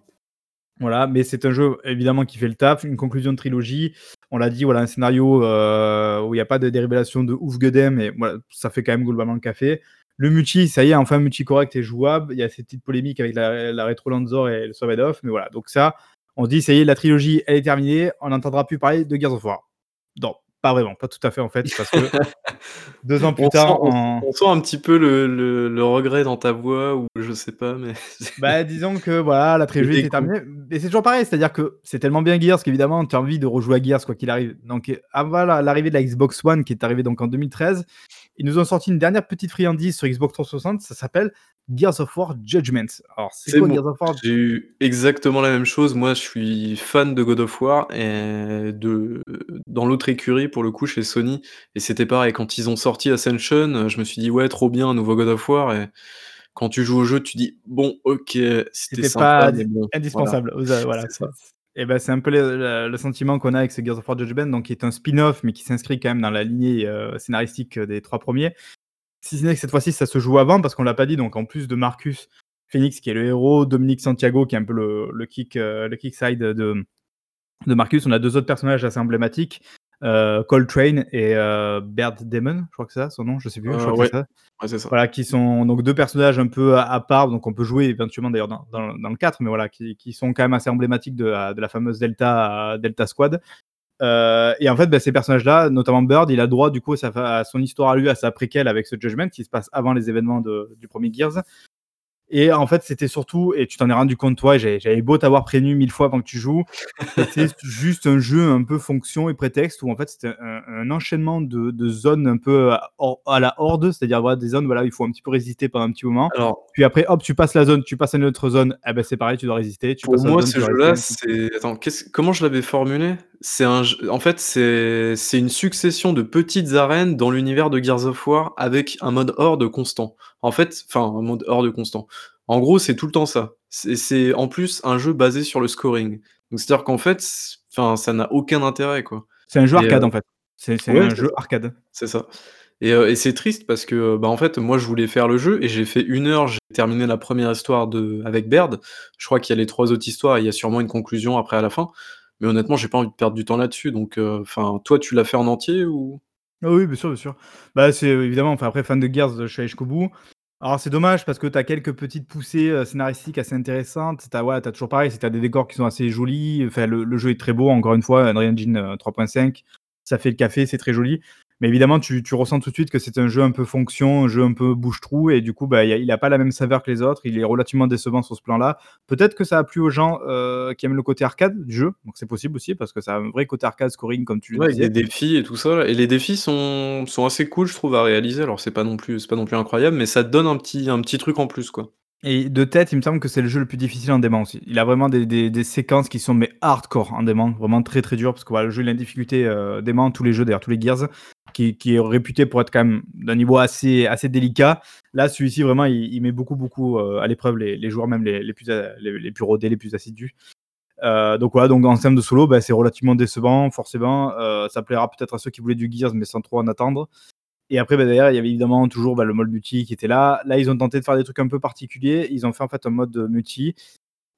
Voilà, mais c'est un jeu évidemment qui fait le taf, une conclusion de trilogie. On l'a dit, voilà, un scénario euh, où il n'y a pas de, révélations de ouf Godem, mais voilà, ça fait quand même globalement le café. Le multi, ça y est, enfin, multi correct et jouable. Il y a ces petites polémiques avec la, rétro Lanzor et le Survey Off, mais voilà, donc ça, on se dit, ça y est, la trilogie, elle est terminée, on n'entendra plus parler de Gears of War. Donc, pas vraiment, pas tout à fait en fait, parce que deux ans plus tard. on, sent un petit peu le, regret dans ta voix, ou je sais pas, mais. bah, disons que voilà, la trilogie est terminée. Et c'est toujours pareil, c'est-à-dire que c'est tellement bien Gears qu'évidemment, tu as envie de rejouer à Gears quoi qu'il arrive. Donc, avant l'arrivée de la Xbox One qui est arrivée donc en 2013, ils nous ont sorti une dernière petite friandise sur Xbox 360, ça s'appelle Gears of War Judgment. Alors, c'est quoi Gears of War J'ai eu exactement la même chose. Moi, je suis fan de God of War et de dans l'autre écurie pour le coup chez Sony. Et c'était pareil quand ils ont sorti Ascension, je me suis dit ouais trop bien un nouveau God of War. Et quand tu joues au jeu, tu dis bon ok c'était pas indispensable. Voilà. Et ben c'est un peu le, sentiment qu'on a avec ce Gears of War Judgment, donc qui est un spin-off mais qui s'inscrit quand même dans la lignée euh, scénaristique des trois premiers. Si ce n'est que cette fois-ci, ça se joue avant, parce qu'on l'a pas dit. Donc, en plus de Marcus Phoenix, qui est le héros, Dominique Santiago, qui est un peu le, kick, euh, le kick side de, de Marcus, on a deux autres personnages assez emblématiques. Euh, Coltrane et euh, Baird Demon, je crois que c'est ça son nom, je sais plus. je crois que ça. ça. Voilà, qui sont donc deux personnages un peu à, part, donc on peut jouer éventuellement d'ailleurs dans, dans, le 4, mais voilà, qui, qui, sont quand même assez emblématiques de, de la fameuse Delta, Delta Squad. Euh, et en fait, bah, ces personnages-là, notamment Bird, il a droit du coup à, son histoire à lui, à sa préquelle avec ce Judgment qui se passe avant les événements du premier Gears. Et en fait, c'était surtout, et tu t'en es rendu compte toi, j'avais beau t'avoir prévenu mille fois avant que tu joues, c'était juste un jeu un peu fonction et prétexte où en fait c'était un, enchaînement de, zones un peu à, la horde, c'est-à-dire voilà, des zones voilà, il faut un petit peu résister pendant un petit moment. Alors, puis après, hop, tu passes la zone, tu passes à une autre zone, eh ben c'est pareil, tu dois résister. Tu pour moi, ce jeu-là, c'est. Attends, comment je l'avais formulé? C'est un, en fait, c'est une succession de petites arènes dans l'univers de Gears of War avec un mode horde constant. En fait, enfin, un mode hors constant. En gros, c'est tout le temps ça. C'est en plus un jeu basé sur le scoring. Donc c'est-à-dire qu'en fait, ça n'a aucun intérêt, quoi. C'est un jeu arcade, euh, en fait. C'est un jeu arcade. C'est ça. Euh, et, c'est triste parce que, bah, en fait, moi, je voulais faire le jeu et j'ai fait une heure, j'ai terminé la première histoire de avec Baird. Je crois qu'il y a les trois autres histoires et il y a sûrement une conclusion après à la fin. Mais honnêtement, j'ai pas envie de perdre du temps là-dessus. Donc, euh, toi, tu l'as fait en entier ou? Ah oui, bien sûr, bien sûr. Bah, c'est évidemment, enfin, après, fan de Gears, je suis allé jusqu'au bout. Alors c'est dommage parce que tu as quelques petites poussées, euh, scénaristiques assez intéressantes. Tu as ouais, toujours pareil, c'est tu des décors qui sont assez jolis, le jeu est très beau encore une fois, Unreal Engine, 3.5, euh, ça fait le café, c'est très joli. Mais évidemment, tu, ressens tout de suite que c'est un jeu un peu fonction, un jeu un peu bouche-trou, et du coup, bah, il n'a pas la même saveur que les autres. Il est relativement décevant sur ce plan-là. Peut-être que ça a plu aux gens euh, qui aiment le côté arcade du jeu, donc c'est possible aussi, parce que ça a un vrai côté arcade scoring, comme tu le ouais, disais. Avec des défis et tout ça. Et les défis sont, sont assez cool, je trouve, à réaliser. Alors, c'est pas non plus, pas non plus incroyable, mais ça donne un petit, un petit truc en plus, quoi. Et de tête, il me semble que c'est le jeu le plus difficile en dément aussi. Il a vraiment des, des, séquences qui sont mais hardcore en dément, vraiment très très dur parce que voilà, le jeu il a une difficulté euh, dément, tous les jeux d'ailleurs, tous les Gears, qui, est réputé pour être quand même d'un niveau assez, délicat. Là, celui-ci vraiment, il, met beaucoup beaucoup euh, à l'épreuve les, joueurs même les, plus les, plus rodés, les plus assidus. Euh, donc voilà, donc en termes de solo, bah, c'est relativement décevant, forcément. Euh, ça plaira peut-être à ceux qui voulaient du Gears, mais sans trop en attendre. Et après, bah, il y avait évidemment toujours bah, le mode multi qui était là. Là, ils ont tenté de faire des trucs un peu particuliers. Ils ont fait en fait un mode multi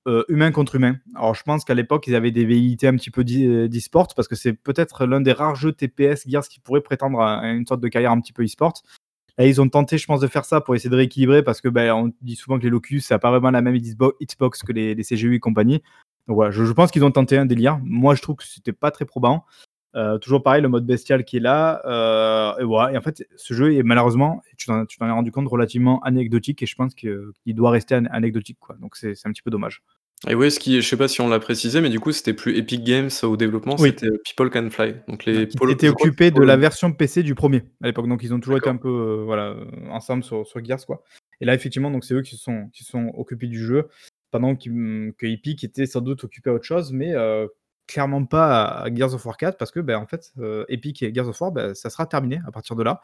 euh, humain contre humain. Alors, je pense qu'à l'époque, ils avaient des velléités un petit peu euh, d'e-sport parce que c'est peut-être l'un des rares jeux TPS Gears qui pourrait prétendre à une sorte de carrière un petit peu e-sport. Là, ils ont tenté, je pense, de faire ça pour essayer de rééquilibrer parce que ben, on dit souvent que les Locus, ça n'a pas vraiment la même hitbox que les, CGU et compagnie. Donc voilà, je, je pense qu'ils ont tenté un délire. Moi, je trouve que c'était pas très probant. Euh, toujours pareil, le mode bestial qui est là. Euh, et voilà. Et en fait, ce jeu est malheureusement, tu t'en es rendu compte, relativement anecdotique et je pense qu'il doit rester anecdotique. Quoi. Donc c'est un petit peu dommage. Et ouais, ce qui je sais pas si on l'a précisé, mais du coup, c'était plus Epic Games au développement, Oui. c'était People Can Fly. Donc les qui que occupés de la version PC du 1er à l'époque, donc ils ont toujours été un peu, heu, voilà, ensemble sur sur Gears, quoi. Et là, effectivement, donc c'est eux qui se sont qui sont occupés du jeu pendant que Epic était sans doute occupé à autre chose, mais clairement pas à Gears of War 4 parce que, bah, en fait, heu, Epic et Gears of War, bah, ça sera terminé à partir de là.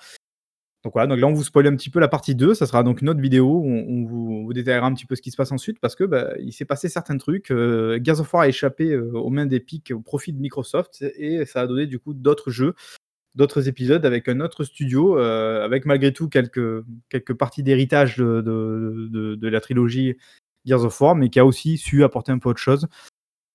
Donc voilà, donc là, on vous spoil un petit peu la partie 2, ça sera donc une autre vidéo où on vous détaillera un petit peu ce qui se passe ensuite parce que, bah, il s'est passé certains trucs, heu, Gears of War a échappé, heu, aux mains d'Epic au profit de Microsoft et ça a donné du coup d'autres jeux, d'autres épisodes avec un autre studio, heu, avec malgré tout quelques quelques parties d'héritage de de de la trilogie Gears of War, mais qui a aussi su apporter un peu autre chose.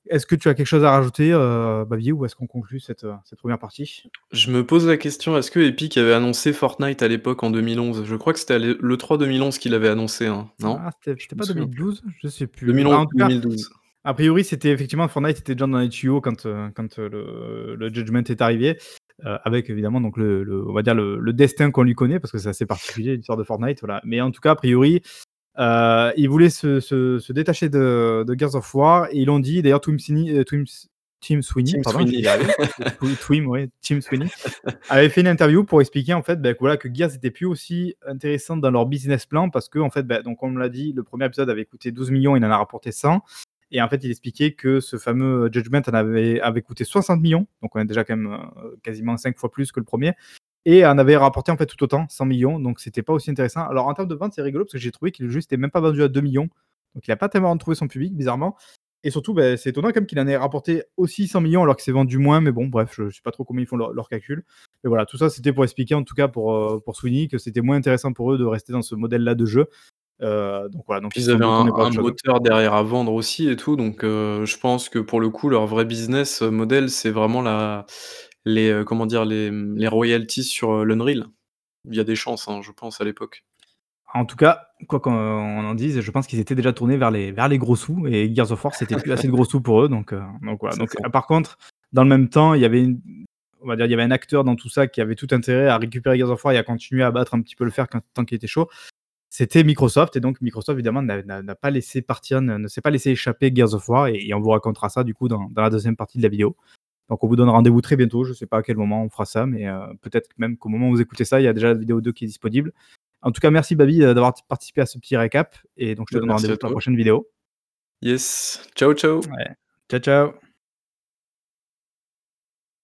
Est-ce que tu as quelque chose à rajouter, heu, Bavier ou est-ce qu'on conclut cette, cette 1re partie? Je me pose la question, est-ce que Epic avait annoncé Fortnite à l'époque en 2011? Je crois que c'était l'E l'E3 2011 qu'il avait annoncé, hein, non? Ah, c'était pas souviens plus. 2012? Je sais plus. Bah, 2011 en tout ou cas, 2012. a priori, c'était effectivement Fortnite était déjà dans les tuyaux quand, quand, heu, le le Judgment est arrivé, avec évidemment donc le le on va dire le le destin qu'on lui connaît parce que c'est assez particulier l'histoire de Fortnite, voilà. Mais en tout cas, a priori, heu, ils voulaient se se se détacher de de Gears of War et ils l'ont dit d'ailleurs Twim Sweeney, Twims Tim Sweeney, Tim pardon, Twim, ouais, Tim Sweeney, avait fait une interview pour expliquer en fait, bah, que voilà, que Gears était plus aussi intéressant dans leur business plan parce qu'en fait, bah, donc on me l'a dit, le 1er épisode avait coûté 12 000 000, il en a rapporté 100 et en fait, il expliquait que ce fameux Judgment en avait avait coûté 60 000 000, donc on est déjà quand même, quasiment 5 fois plus que le 1er et en avait rapporté en fait tout autant, 100 000 000, donc c'était pas aussi intéressant. Alors en termes de vente, c'est rigolo parce que j'ai trouvé que le jeu s'était même pas vendu à 2 000 000, donc il a pas tellement retrouvé son public bizarrement et surtout, bah, c'est étonnant quand même qu'il en ait rapporté aussi 100 000 000 alors qu'il s'est vendu moins, mais bon, bref, je sais pas trop comment ils font leurs leurs calculs. Mais voilà, tout ça, c'était pour expliquer en tout cas pour, heu, pour Sweeney que c'était moins intéressant pour eux de rester dans ce modèle-là de jeu. Heu, donc voilà, donc Puis ils avaient un moteur derrière à vendre aussi et tout, donc heu, je pense que pour le coup, leur vrai business model, c'est vraiment la les, heu, comment dire? Les, les royalties sur, heu, l'Unreal. Il y a des chances, hein, je pense à l'époque. En tout cas, quoi qu'on en dise, je pense qu'ils étaient déjà tournés vers les vers les gros sous et Gears of War, c'était plus assez de gros sous pour eux, donc heu, donc voilà. Par contre, dans le même temps, il y avait une on va dire, il y avait un acteur dans tout ça qui avait tout intérêt à récupérer Gears of War et à continuer à battre un petit peu le fer quand tant qu'il était chaud. C'était Microsoft et donc Microsoft évidemment n'a pas laissé partir, ne ne s'est pas laissé échapper Gears of War et et on vous racontera ça du coup dans dans la 2e partie de la vidéo. Donc on vous donne rendez-vous très bientôt, je sais pas à quel moment on fera ça, mais heu, peut-être même qu'au moment où vous écoutez ça, il y a déjà la vidéo 2 qui est disponible. En tout cas, merci Babi, heu, d'avoir participé à ce petit récap et donc je te Bah, donne rendez-vous pour la prochaine vidéo. Yes, ciao, ciao. Ouais, ciao, ciao.